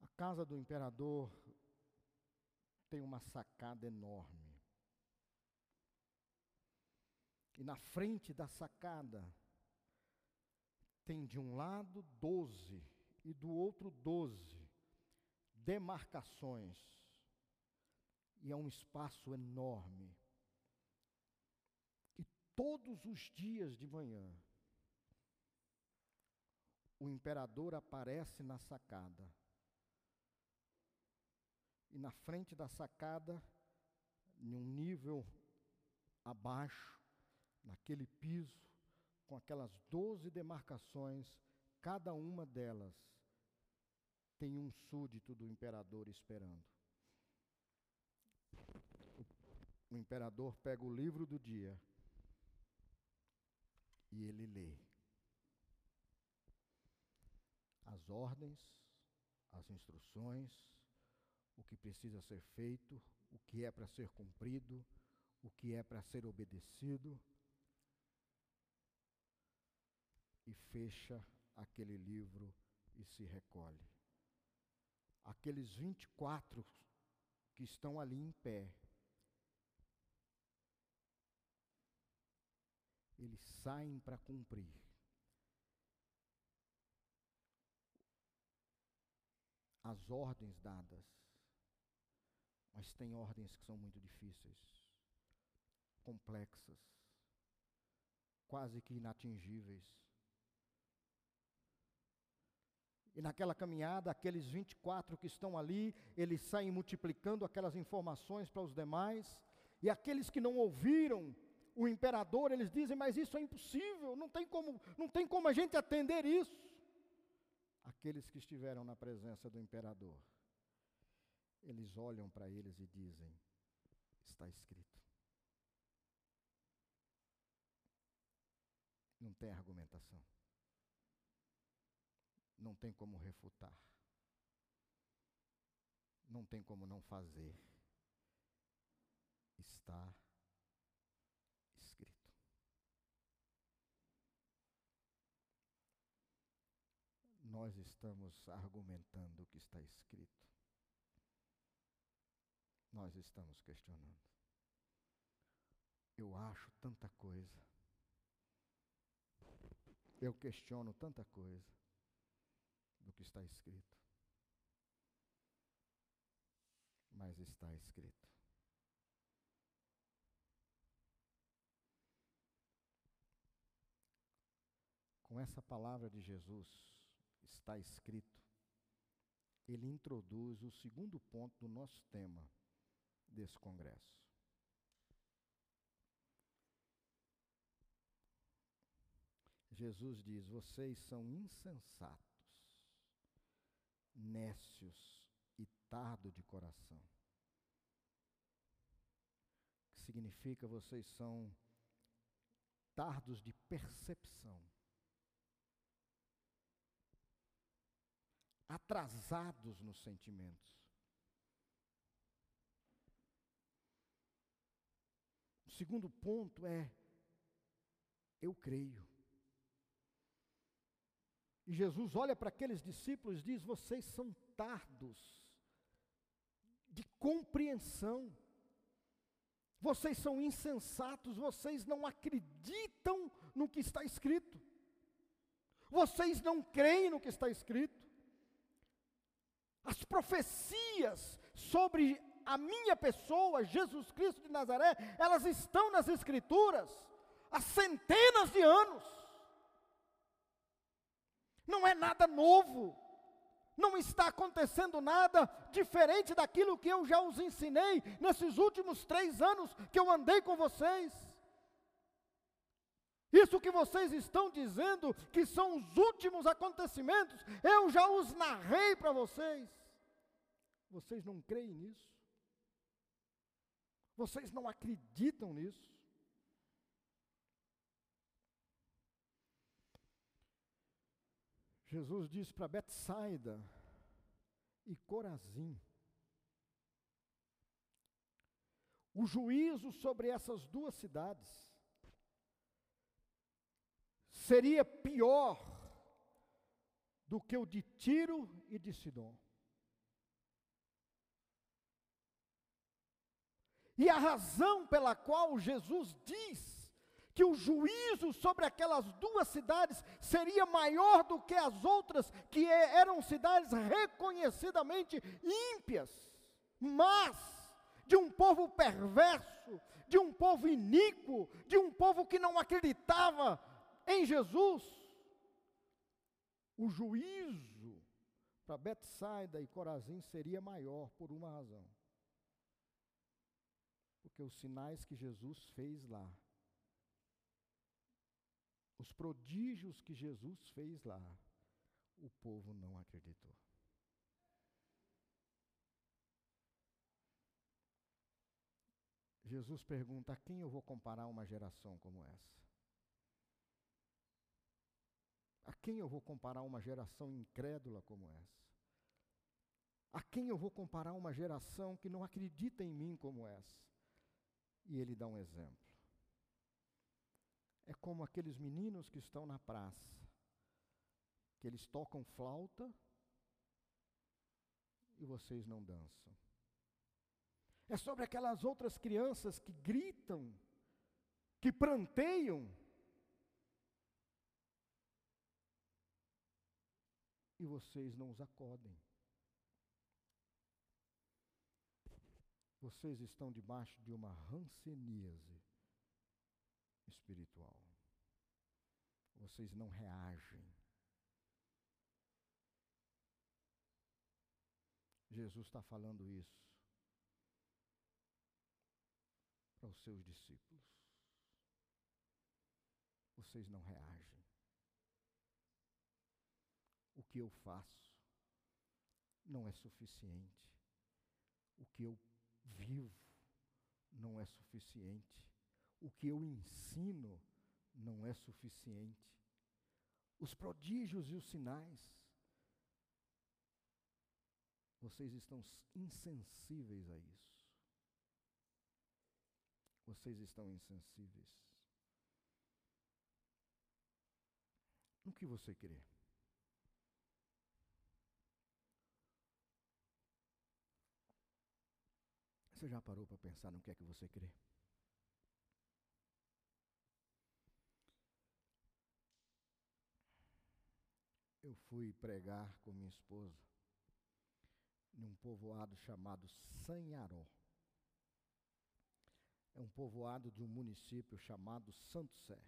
A casa do imperador tem uma sacada enorme. E na frente da sacada tem de um lado doze e do outro doze demarcações e é um espaço enorme. E todos os dias de manhã, o imperador aparece na sacada. E na frente da sacada, em um nível abaixo, naquele piso, com aquelas doze demarcações, cada uma delas tem um súdito do imperador esperando o imperador pega o livro do dia e ele lê as ordens, as instruções, o que precisa ser feito, o que é para ser cumprido, o que é para ser obedecido, e fecha aquele livro e se recolhe. Aqueles 24 que estão ali em pé, eles saem para cumprir. As ordens dadas, mas tem ordens que são muito difíceis, complexas, quase que inatingíveis. E naquela caminhada, aqueles 24 que estão ali, eles saem multiplicando aquelas informações para os demais, e aqueles que não ouviram, o imperador, eles dizem, mas isso é impossível, não tem como, não tem como a gente atender isso. Aqueles que estiveram na presença do imperador, eles olham para eles e dizem: está escrito. Não tem argumentação. Não tem como refutar. Não tem como não fazer. Está nós estamos argumentando o que está escrito. Nós estamos questionando. Eu acho tanta coisa. Eu questiono tanta coisa do que está escrito. Mas está escrito. Com essa palavra de Jesus, está escrito, ele introduz o segundo ponto do nosso tema desse congresso. Jesus diz: Vocês são insensatos, nécios e tardo de coração. Que significa vocês são tardos de percepção. Atrasados nos sentimentos. O segundo ponto é: eu creio. E Jesus olha para aqueles discípulos e diz: vocês são tardos de compreensão. Vocês são insensatos, vocês não acreditam no que está escrito. Vocês não creem no que está escrito. As profecias sobre a minha pessoa, Jesus Cristo de Nazaré, elas estão nas Escrituras há centenas de anos. Não é nada novo, Não está acontecendo nada diferente daquilo que eu já os ensinei nesses últimos três anos que eu andei com vocês. Isso que vocês estão dizendo que são os últimos acontecimentos, eu já os narrei para vocês. Vocês não creem nisso? Vocês não acreditam nisso? Jesus disse para Betsaida e Corazim: o juízo sobre essas duas cidades seria pior do que o de Tiro e de Sidom. E a razão pela qual Jesus diz que o juízo sobre aquelas duas cidades seria maior do que as outras, que eram cidades reconhecidamente ímpias, mas de um povo perverso, de um povo iníquo, de um povo que não acreditava em Jesus. O juízo para Betsaida e Corazim seria maior por uma razão. Porque os sinais que Jesus fez lá os prodígios que Jesus fez lá, o povo não acreditou. Jesus pergunta: a quem eu vou comparar uma geração como essa? A quem eu vou comparar uma geração incrédula como essa? A quem eu vou comparar uma geração que não acredita em mim como essa? E ele dá um exemplo é como aqueles meninos que estão na praça, que eles tocam flauta e vocês não dançam. É sobre aquelas outras crianças que gritam, que pranteiam, e vocês não os acodem. Vocês estão debaixo de uma ranceníase espiritual. Vocês não reagem. Jesus está falando isso para os seus discípulos. Vocês não reagem. O que eu faço não é suficiente. O que eu vivo não é suficiente o que eu ensino não é suficiente. Os prodígios e os sinais, vocês estão insensíveis a isso. Vocês estão insensíveis. No que você crê? Você já parou para pensar no que é que você crê? eu fui pregar com minha esposa num povoado chamado Sanharó. É um povoado de um município chamado Santo Sé.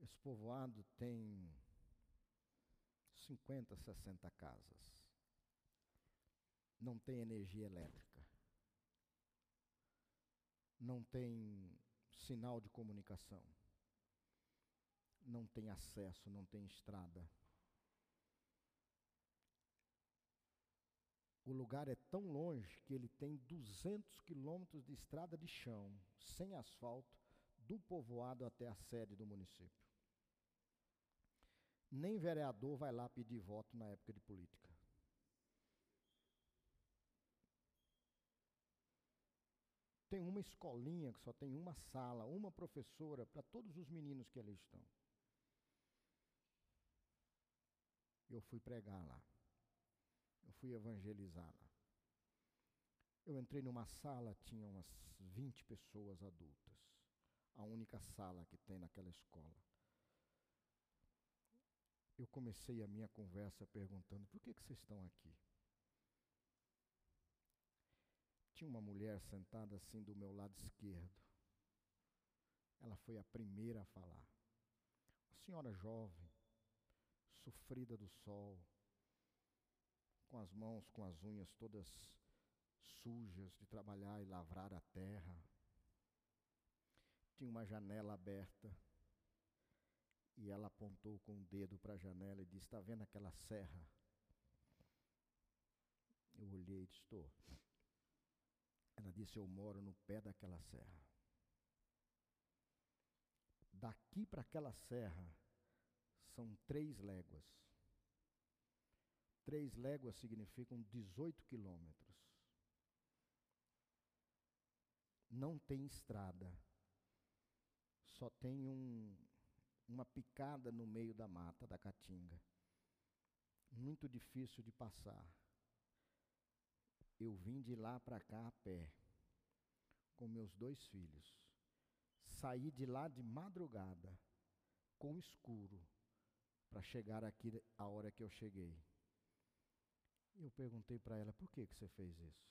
Esse povoado tem 50, 60 casas. Não tem energia elétrica. Não tem sinal de comunicação não tem acesso, não tem estrada. O lugar é tão longe que ele tem 200 quilômetros de estrada de chão, sem asfalto, do povoado até a sede do município. Nem vereador vai lá pedir voto na época de política. Tem uma escolinha que só tem uma sala, uma professora para todos os meninos que ali estão. eu fui pregar lá. Eu fui evangelizar lá. Eu entrei numa sala, tinha umas 20 pessoas adultas. A única sala que tem naquela escola. Eu comecei a minha conversa perguntando: por que, que vocês estão aqui? Tinha uma mulher sentada assim do meu lado esquerdo. Ela foi a primeira a falar. Uma senhora jovem, sofrida do sol, com as mãos, com as unhas todas sujas de trabalhar e lavrar a terra. Tinha uma janela aberta e ela apontou com o dedo para a janela e disse: Está vendo aquela serra? Eu olhei e disse: Estou. Ela disse: Eu moro no pé daquela serra. Daqui para aquela serra são três léguas. Três léguas significam 18 quilômetros. Não tem estrada. Só tem um, uma picada no meio da mata da caatinga. Muito difícil de passar. Eu vim de lá para cá a pé, com meus dois filhos. Saí de lá de madrugada, com escuro, para chegar aqui a hora que eu cheguei. Eu perguntei para ela: por que, que você fez isso?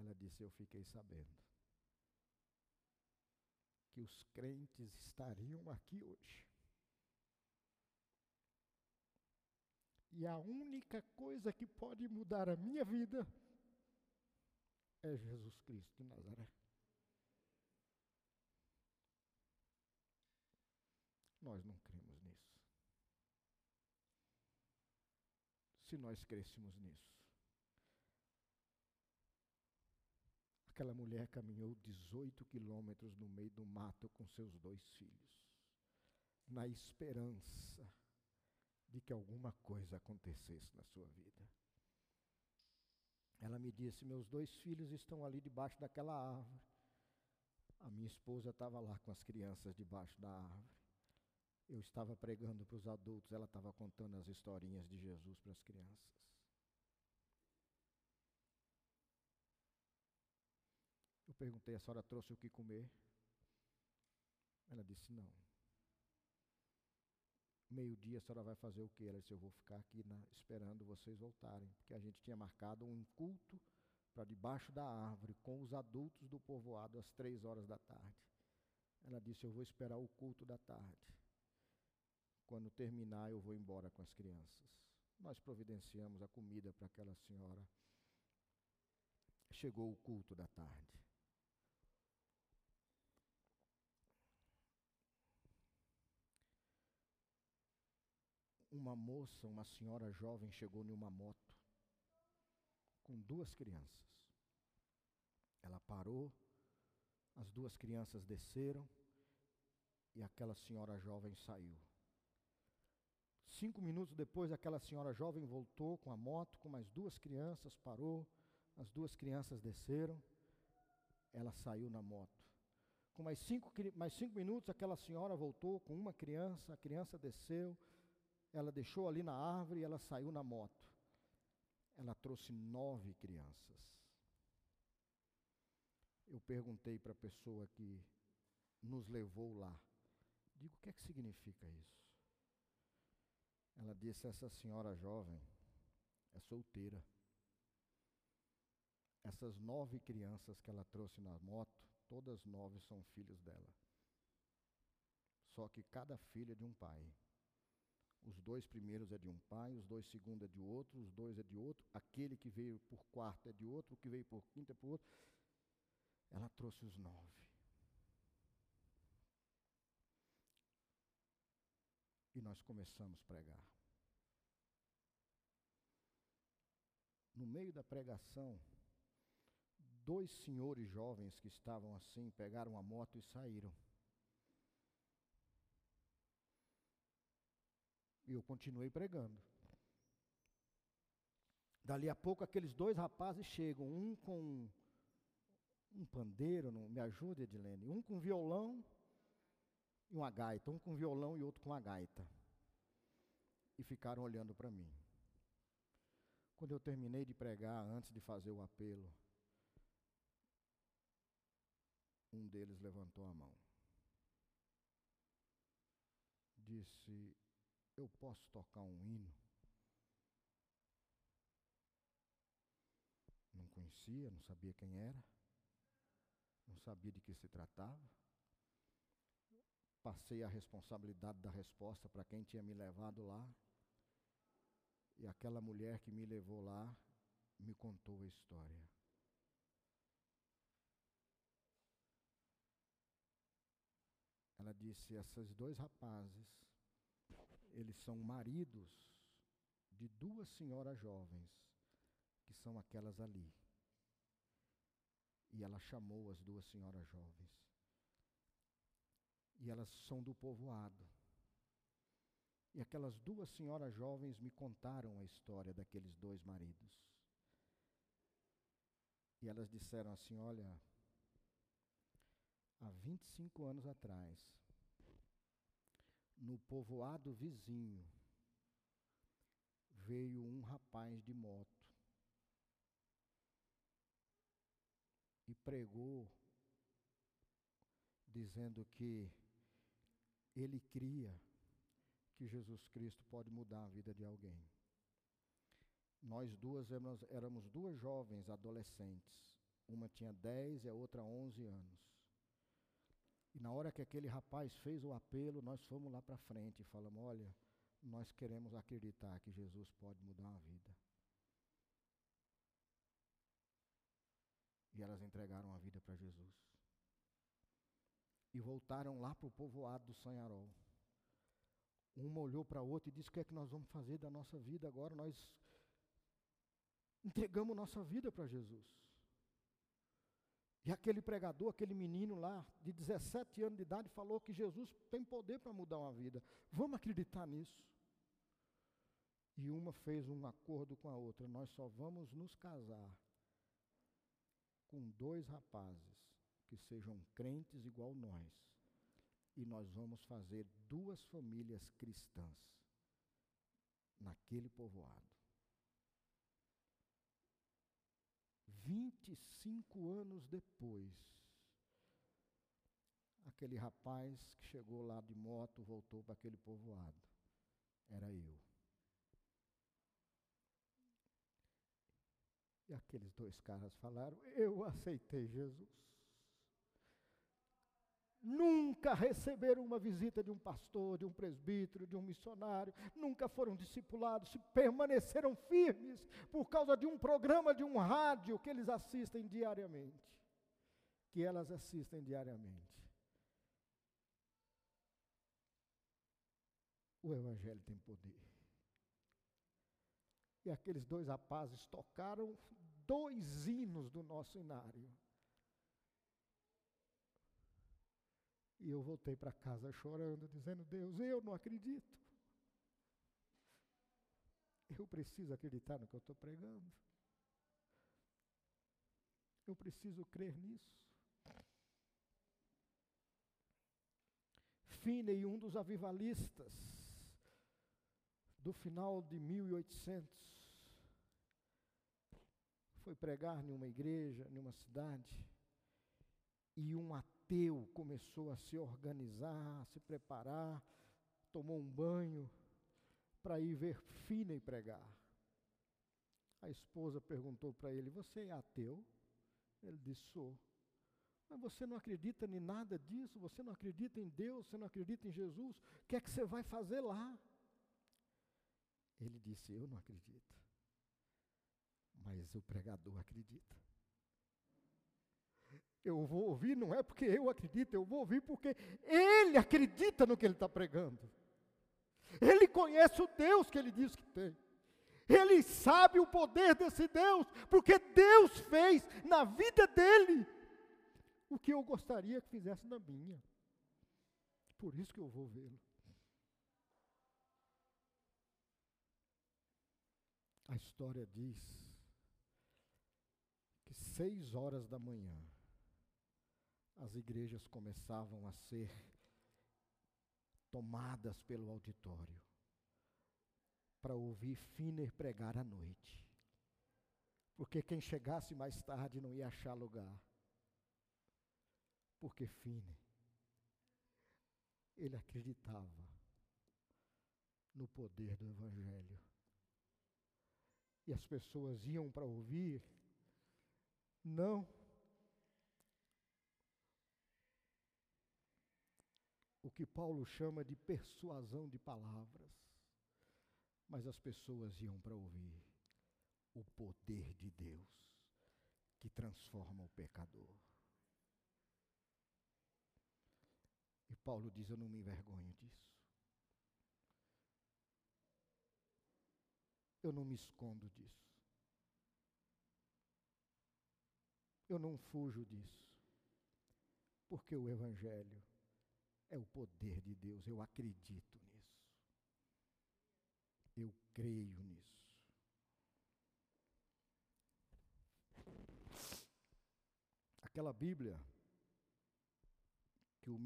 Ela disse: Eu fiquei sabendo que os crentes estariam aqui hoje. E a única coisa que pode mudar a minha vida é Jesus Cristo de Nazaré. Nós não cremos nisso. Se nós crêssemos nisso, aquela mulher caminhou 18 quilômetros no meio do mato com seus dois filhos, na esperança de que alguma coisa acontecesse na sua vida. Ela me disse: Meus dois filhos estão ali debaixo daquela árvore. A minha esposa estava lá com as crianças debaixo da árvore. Eu estava pregando para os adultos, ela estava contando as historinhas de Jesus para as crianças. Eu perguntei: A senhora trouxe o que comer? Ela disse: Não. Meio-dia a senhora vai fazer o quê? Ela disse: Eu vou ficar aqui na, esperando vocês voltarem. Porque a gente tinha marcado um culto para debaixo da árvore com os adultos do povoado às três horas da tarde. Ela disse: Eu vou esperar o culto da tarde. Quando terminar, eu vou embora com as crianças. Nós providenciamos a comida para aquela senhora. Chegou o culto da tarde. Uma moça, uma senhora jovem, chegou em uma moto com duas crianças. Ela parou, as duas crianças desceram e aquela senhora jovem saiu. Cinco minutos depois, aquela senhora jovem voltou com a moto, com mais duas crianças, parou, as duas crianças desceram, ela saiu na moto. Com mais cinco, mais cinco minutos, aquela senhora voltou com uma criança, a criança desceu, ela deixou ali na árvore e ela saiu na moto. Ela trouxe nove crianças. Eu perguntei para a pessoa que nos levou lá. Digo, o que é que significa isso? Ela disse: essa senhora jovem é solteira. Essas nove crianças que ela trouxe na moto, todas nove são filhos dela. Só que cada filho é de um pai. Os dois primeiros é de um pai, os dois segundos é de outro, os dois é de outro, aquele que veio por quarto é de outro, o que veio por quinto é por outro. Ela trouxe os nove. E nós começamos a pregar. No meio da pregação, dois senhores jovens que estavam assim pegaram a moto e saíram. E eu continuei pregando. Dali a pouco aqueles dois rapazes chegam, um com um pandeiro, não, me ajuda Edilene, um com violão e uma gaita, um com violão e outro com a gaita. E ficaram olhando para mim. Quando eu terminei de pregar, antes de fazer o apelo, um deles levantou a mão. Disse: eu posso tocar um hino? Não conhecia, não sabia quem era, não sabia de que se tratava. passei a responsabilidade da resposta para quem tinha me levado lá. E aquela mulher que me levou lá me contou a história. Ela disse: esses dois rapazes, eles são maridos de duas senhoras jovens, que são aquelas ali. E ela chamou as duas senhoras jovens. E elas são do povoado. E aquelas duas senhoras jovens me contaram a história daqueles dois maridos. E elas disseram assim: Olha, há 25 anos atrás, no povoado vizinho, veio um rapaz de moto e pregou, dizendo que ele cria que Jesus Cristo pode mudar a vida de alguém. Nós duas éramos, éramos duas jovens adolescentes. Uma tinha 10 e a outra 11 anos. E na hora que aquele rapaz fez o apelo, nós fomos lá para frente e falamos: olha, nós queremos acreditar que Jesus pode mudar a vida. E elas entregaram a vida para Jesus. E voltaram lá para o povoado do Sanharol. Uma olhou para a outra e disse: O que é que nós vamos fazer da nossa vida agora? Nós entregamos nossa vida para Jesus. E aquele pregador, aquele menino lá, de 17 anos de idade, falou que Jesus tem poder para mudar uma vida. Vamos acreditar nisso. E uma fez um acordo com a outra: nós só vamos nos casar com dois rapazes que sejam crentes igual nós. E nós vamos fazer duas famílias cristãs naquele povoado. 25 anos depois, aquele rapaz que chegou lá de moto voltou para aquele povoado. Era eu. E aqueles dois caras falaram: Eu aceitei Jesus. Nunca receberam uma visita de um pastor, de um presbítero, de um missionário, nunca foram discipulados, permaneceram firmes por causa de um programa de um rádio que eles assistem diariamente, que elas assistem diariamente. O Evangelho tem poder. E aqueles dois rapazes tocaram dois hinos do nosso inário. E eu voltei para casa chorando, dizendo: Deus, eu não acredito. Eu preciso acreditar no que eu estou pregando. Eu preciso crer nisso. Finney, um dos avivalistas do final de 1800, foi pregar em uma igreja, em uma cidade, e um ateu começou a se organizar, a se preparar, tomou um banho para ir ver Finney pregar. A esposa perguntou para ele: Você é ateu? Ele disse: Sou. Mas você não acredita em nada disso? Você não acredita em Deus? Você não acredita em Jesus? O que é que você vai fazer lá? Ele disse: Eu não acredito. Mas o pregador acredita. Eu vou ouvir não é porque eu acredito, eu vou ouvir porque ele acredita no que ele está pregando. Ele conhece o Deus que ele diz que tem. Ele sabe o poder desse Deus, porque Deus fez na vida dele o que eu gostaria que fizesse na minha. Por isso que eu vou vê-lo. A história diz que seis horas da manhã as igrejas começavam a ser tomadas pelo auditório para ouvir Finer pregar à noite. Porque quem chegasse mais tarde não ia achar lugar. Porque Finer, ele acreditava no poder do Evangelho. E as pessoas iam para ouvir, não que Paulo chama de persuasão de palavras. Mas as pessoas iam para ouvir o poder de Deus que transforma o pecador. E Paulo diz: Eu não me envergonho disso. Eu não me escondo disso. Eu não fujo disso. Porque o Evangelho é o poder de Deus, eu acredito nisso. Eu creio nisso. Aquela Bíblia que o,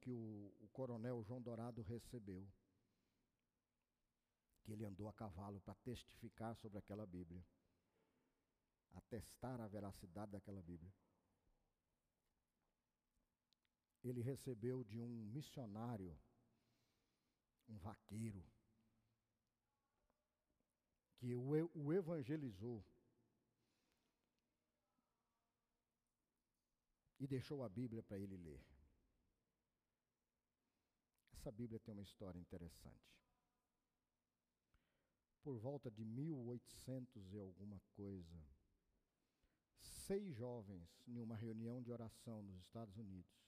que o, o coronel João Dourado recebeu, que ele andou a cavalo para testificar sobre aquela Bíblia, atestar a veracidade daquela Bíblia. Ele recebeu de um missionário, um vaqueiro, que o, evangelizou e deixou a Bíblia para ele ler. Essa Bíblia tem uma história interessante. Por volta de 1800 e alguma coisa, seis jovens, em uma reunião de oração nos Estados Unidos,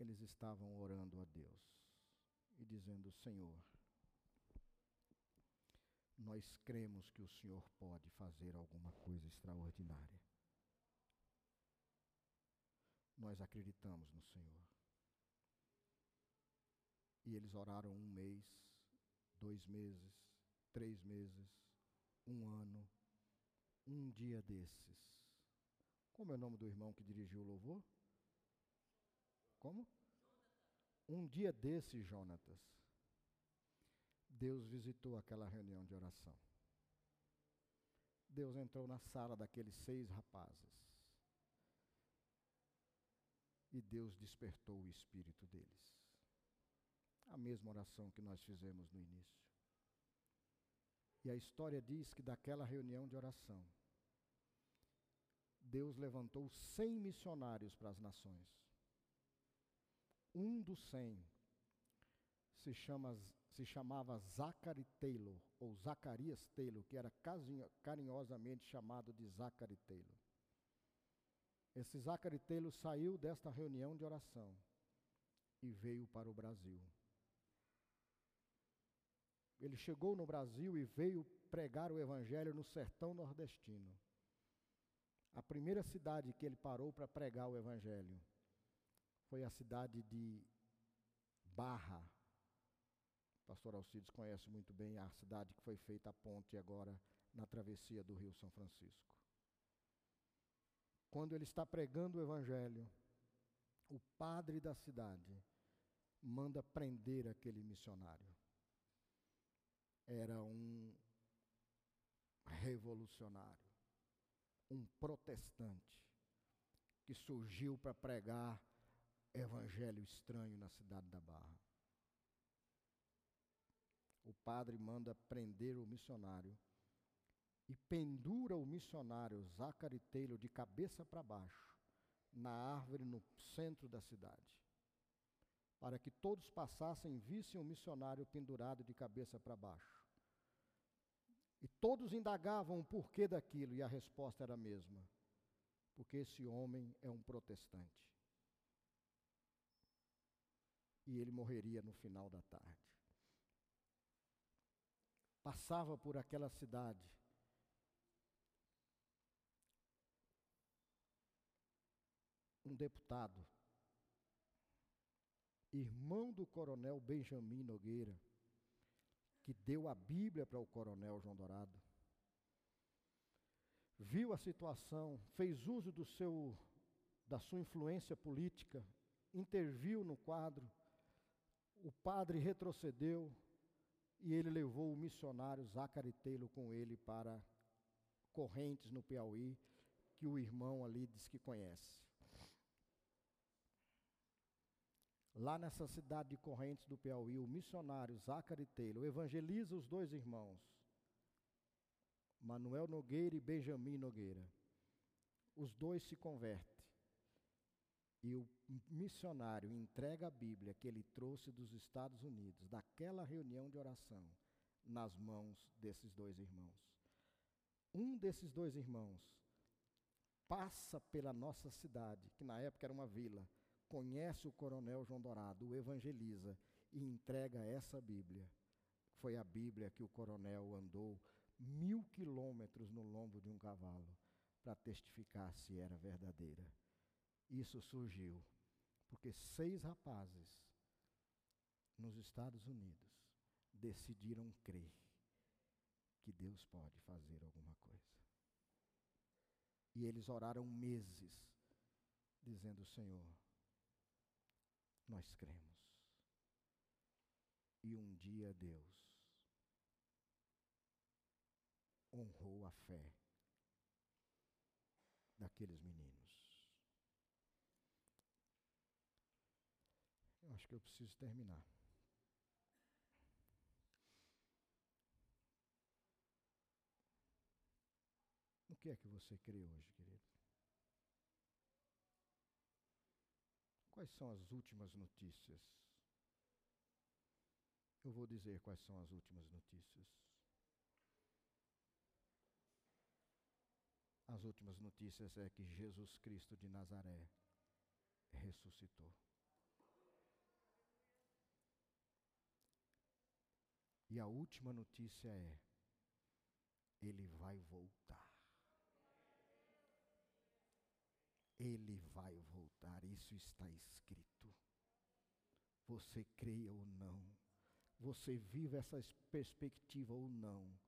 eles estavam orando a Deus e dizendo: Senhor, nós cremos que o Senhor pode fazer alguma coisa extraordinária. Nós acreditamos no Senhor. E eles oraram um mês, dois meses, três meses, um ano, um dia desses. Como é o nome do irmão que dirigiu o louvor? Como? Um dia desses, Jonatas, Deus visitou aquela reunião de oração. Deus entrou na sala daqueles seis rapazes. E Deus despertou o espírito deles a mesma oração que nós fizemos no início. E a história diz que daquela reunião de oração, Deus levantou cem missionários para as nações. Um dos cem se, chama, se chamava Zachary Taylor, ou Zacarias Taylor, que era carinhosamente chamado de Zachary Taylor. Esse Zachary Taylor saiu desta reunião de oração e veio para o Brasil. Ele chegou no Brasil e veio pregar o evangelho no sertão nordestino. A primeira cidade que ele parou para pregar o evangelho foi a cidade de Barra. O pastor Alcides conhece muito bem a cidade que foi feita a ponte agora na travessia do Rio São Francisco. Quando ele está pregando o evangelho, o padre da cidade manda prender aquele missionário era um revolucionário, um protestante, que surgiu para pregar evangelho estranho na cidade da Barra. O padre manda prender o missionário e pendura o missionário Zachary Taylor de cabeça para baixo na árvore no centro da cidade, para que todos passassem e vissem o missionário pendurado de cabeça para baixo. E todos indagavam o porquê daquilo, e a resposta era a mesma: porque esse homem é um protestante. E ele morreria no final da tarde. Passava por aquela cidade. Um deputado, irmão do coronel Benjamin Nogueira, que deu a Bíblia para o coronel João Dourado. Viu a situação, fez uso do seu da sua influência política, interviu no quadro. O padre retrocedeu e ele levou o missionário Zachary Taylor com ele para Correntes no Piauí, que o irmão ali diz que conhece. Lá nessa cidade de Correntes do Piauí, o missionário Zachary Taylor evangeliza os dois irmãos, Manuel Nogueira e Benjamin Nogueira. Os dois se convertem. E o missionário entrega a Bíblia que ele trouxe dos Estados Unidos, daquela reunião de oração, nas mãos desses dois irmãos. Um desses dois irmãos passa pela nossa cidade, que na época era uma vila, conhece o coronel João Dourado, o evangeliza e entrega essa Bíblia. Foi a Bíblia que o coronel andou mil quilômetros no lombo de um cavalo para testificar se era verdadeira. Isso surgiu porque seis rapazes nos Estados Unidos decidiram crer que Deus pode fazer alguma coisa. E eles oraram meses, dizendo: Senhor, nós cremos. E um dia Deus honrou a fé daqueles meninos. Eu acho que eu preciso terminar. O que é que você crê hoje, querido? Quais são as últimas notícias? Eu vou dizer quais são as últimas notícias. As últimas notícias é que Jesus Cristo de Nazaré ressuscitou. E a última notícia é: ele vai voltar. Ele vai voltar, isso está escrito. Você creia ou não, você vive essa perspectiva ou não,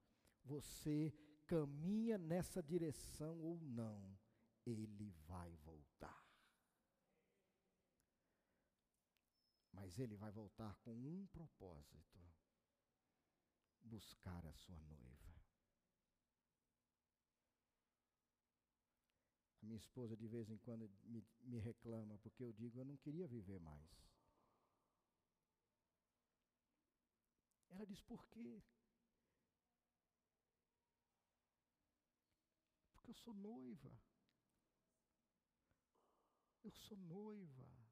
você caminha nessa direção ou não, ele vai voltar. Mas ele vai voltar com um propósito: buscar a sua noiva. A minha esposa de vez em quando me, me reclama porque eu digo eu não queria viver mais. Ela diz por quê? Porque eu sou noiva. Eu sou noiva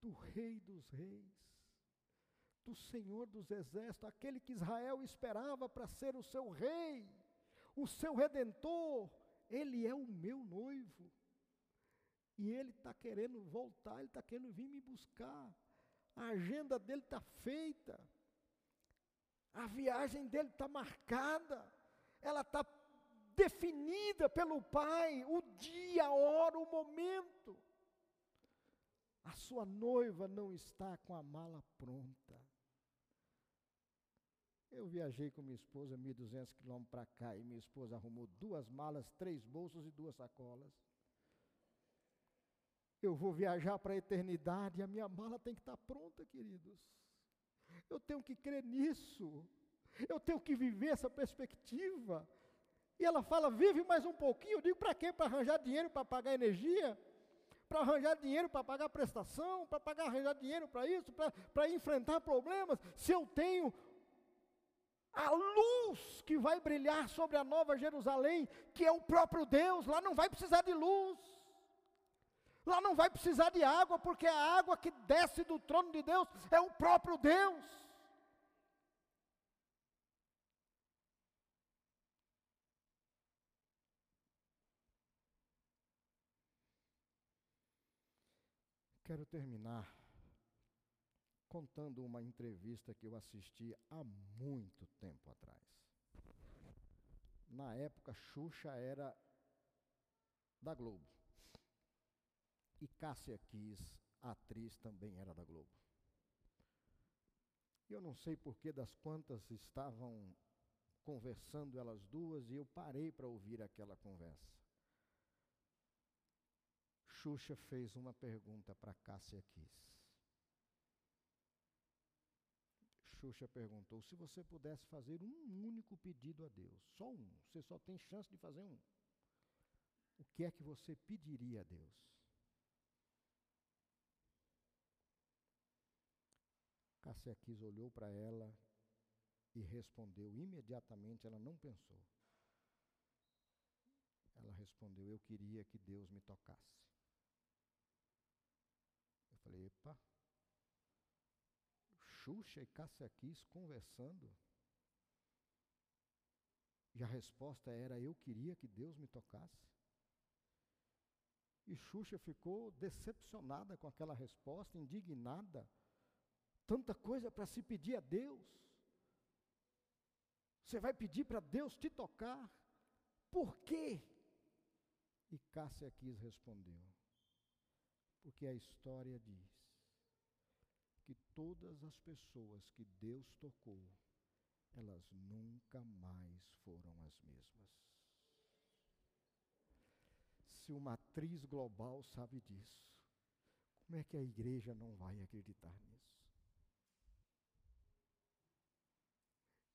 do Rei dos Reis, do Senhor dos Exércitos, aquele que Israel esperava para ser o seu rei, o seu redentor, ele é o meu noivo. E ele está querendo voltar, ele está querendo vir me buscar. A agenda dele está feita. A viagem dele está marcada. Ela está definida pelo Pai. O dia, a hora, o momento. A sua noiva não está com a mala pronta. Eu viajei com minha esposa 1.200 quilômetros para cá e minha esposa arrumou duas malas, três bolsas e duas sacolas. Eu vou viajar para a eternidade e a minha mala tem que estar pronta, queridos. Eu tenho que crer nisso. Eu tenho que viver essa perspectiva. E ela fala: vive mais um pouquinho. Eu digo: para quê? Para arranjar dinheiro para pagar energia? Para arranjar dinheiro para pagar prestação? Para pagar, arranjar dinheiro para isso? Para enfrentar problemas? Se eu tenho a luz que vai brilhar sobre a nova Jerusalém, que é o próprio Deus, lá não vai precisar de luz. Lá não vai precisar de água, porque a água que desce do trono de Deus é o próprio Deus. Quero terminar contando uma entrevista que eu assisti há muito tempo atrás. Na época, Xuxa era da Globo. E Cássia Kiss, atriz, também era da Globo. Eu não sei por que das quantas estavam conversando elas duas e eu parei para ouvir aquela conversa. Xuxa fez uma pergunta para Cássia Kiss. Xuxa perguntou: se você pudesse fazer um único pedido a Deus, só um, você só tem chance de fazer um, o que é que você pediria a Deus? Cássia olhou para ela e respondeu imediatamente, ela não pensou. Ela respondeu: Eu queria que Deus me tocasse. Epa. Xuxa e Cássia Kiss conversando. E a resposta era: Eu queria que Deus me tocasse. E Xuxa ficou decepcionada com aquela resposta, indignada. Tanta coisa para se pedir a Deus. Você vai pedir para Deus te tocar? Por quê? E Cássia quis respondeu. Porque a história diz que todas as pessoas que Deus tocou, elas nunca mais foram as mesmas. Se uma atriz global sabe disso, como é que a igreja não vai acreditar nisso?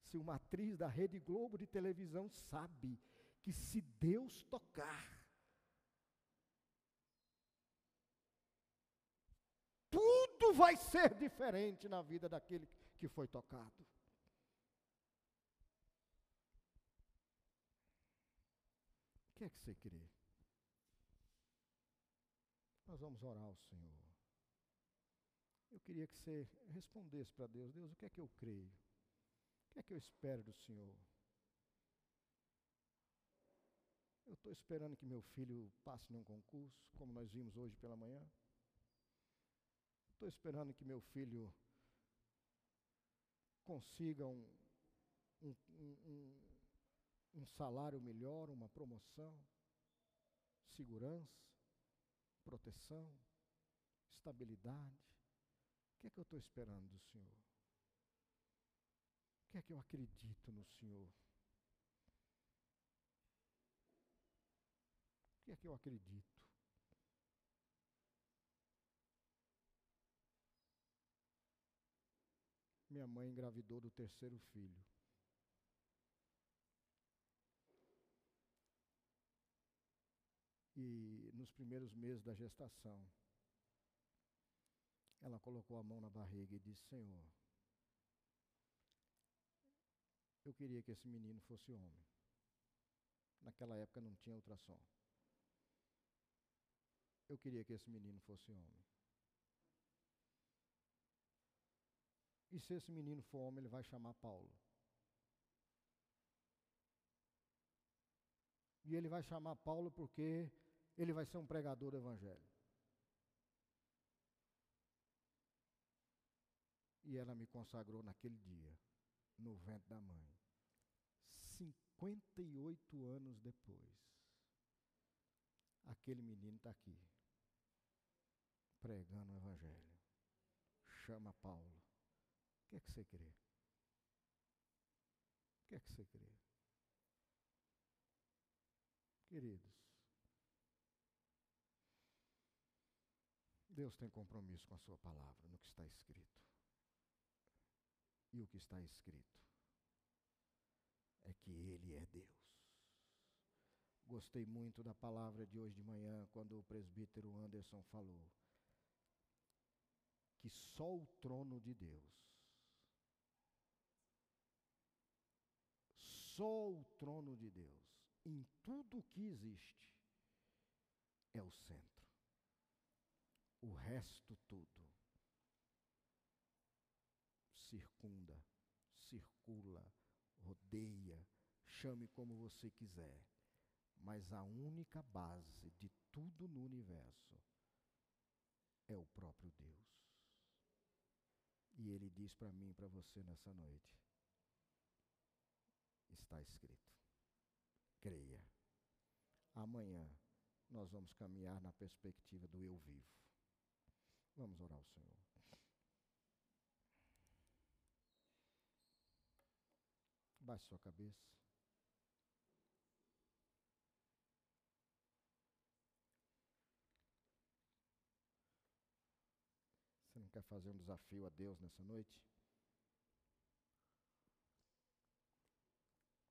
Se uma atriz da Rede Globo de televisão sabe que se Deus tocar, tudo vai ser diferente na vida daquele que foi tocado. O que é que você crê? Nós vamos orar ao Senhor. Eu queria que você respondesse para Deus: Deus, o que é que eu creio? O que é que eu espero do Senhor? Eu estou esperando que meu filho passe num concurso, como nós vimos hoje pela manhã. Estou esperando que meu filho consiga um, um, um, um salário melhor, uma promoção, segurança proteção, estabilidade. O que é que eu estou esperando do Senhor? O que é que eu acredito no Senhor? O que é que eu acredito? Minha mãe engravidou do terceiro filho. E nos primeiros meses da gestação, ela colocou a mão na barriga e disse: Senhor, eu queria que esse menino fosse homem. Naquela época não tinha ultrassom. Eu queria que esse menino fosse homem. E se esse menino for homem, ele vai chamar Paulo. E ele vai chamar Paulo porque ele vai ser um pregador do Evangelho. E ela me consagrou naquele dia, no vento da mãe. 58 anos depois, aquele menino está aqui, pregando o Evangelho. Chama Paulo. Que é que você crê? O que é que você crê? Queridos, Deus tem compromisso com a sua palavra, no que está escrito. E o que está escrito é que Ele é Deus. Gostei muito da palavra de hoje de manhã, quando o presbítero Anderson falou que só o trono de Deus, só o trono de Deus, em tudo o que existe, é o centro. O resto tudo circunda, circula, rodeia, chame como você quiser, mas a única base de tudo no universo é o próprio Deus. E ele diz para mim e para você nessa noite: está escrito, creia. Amanhã nós vamos caminhar na perspectiva do eu vivo. Vamos orar ao Senhor. Baixe sua cabeça. Você não quer fazer um desafio a Deus nessa noite?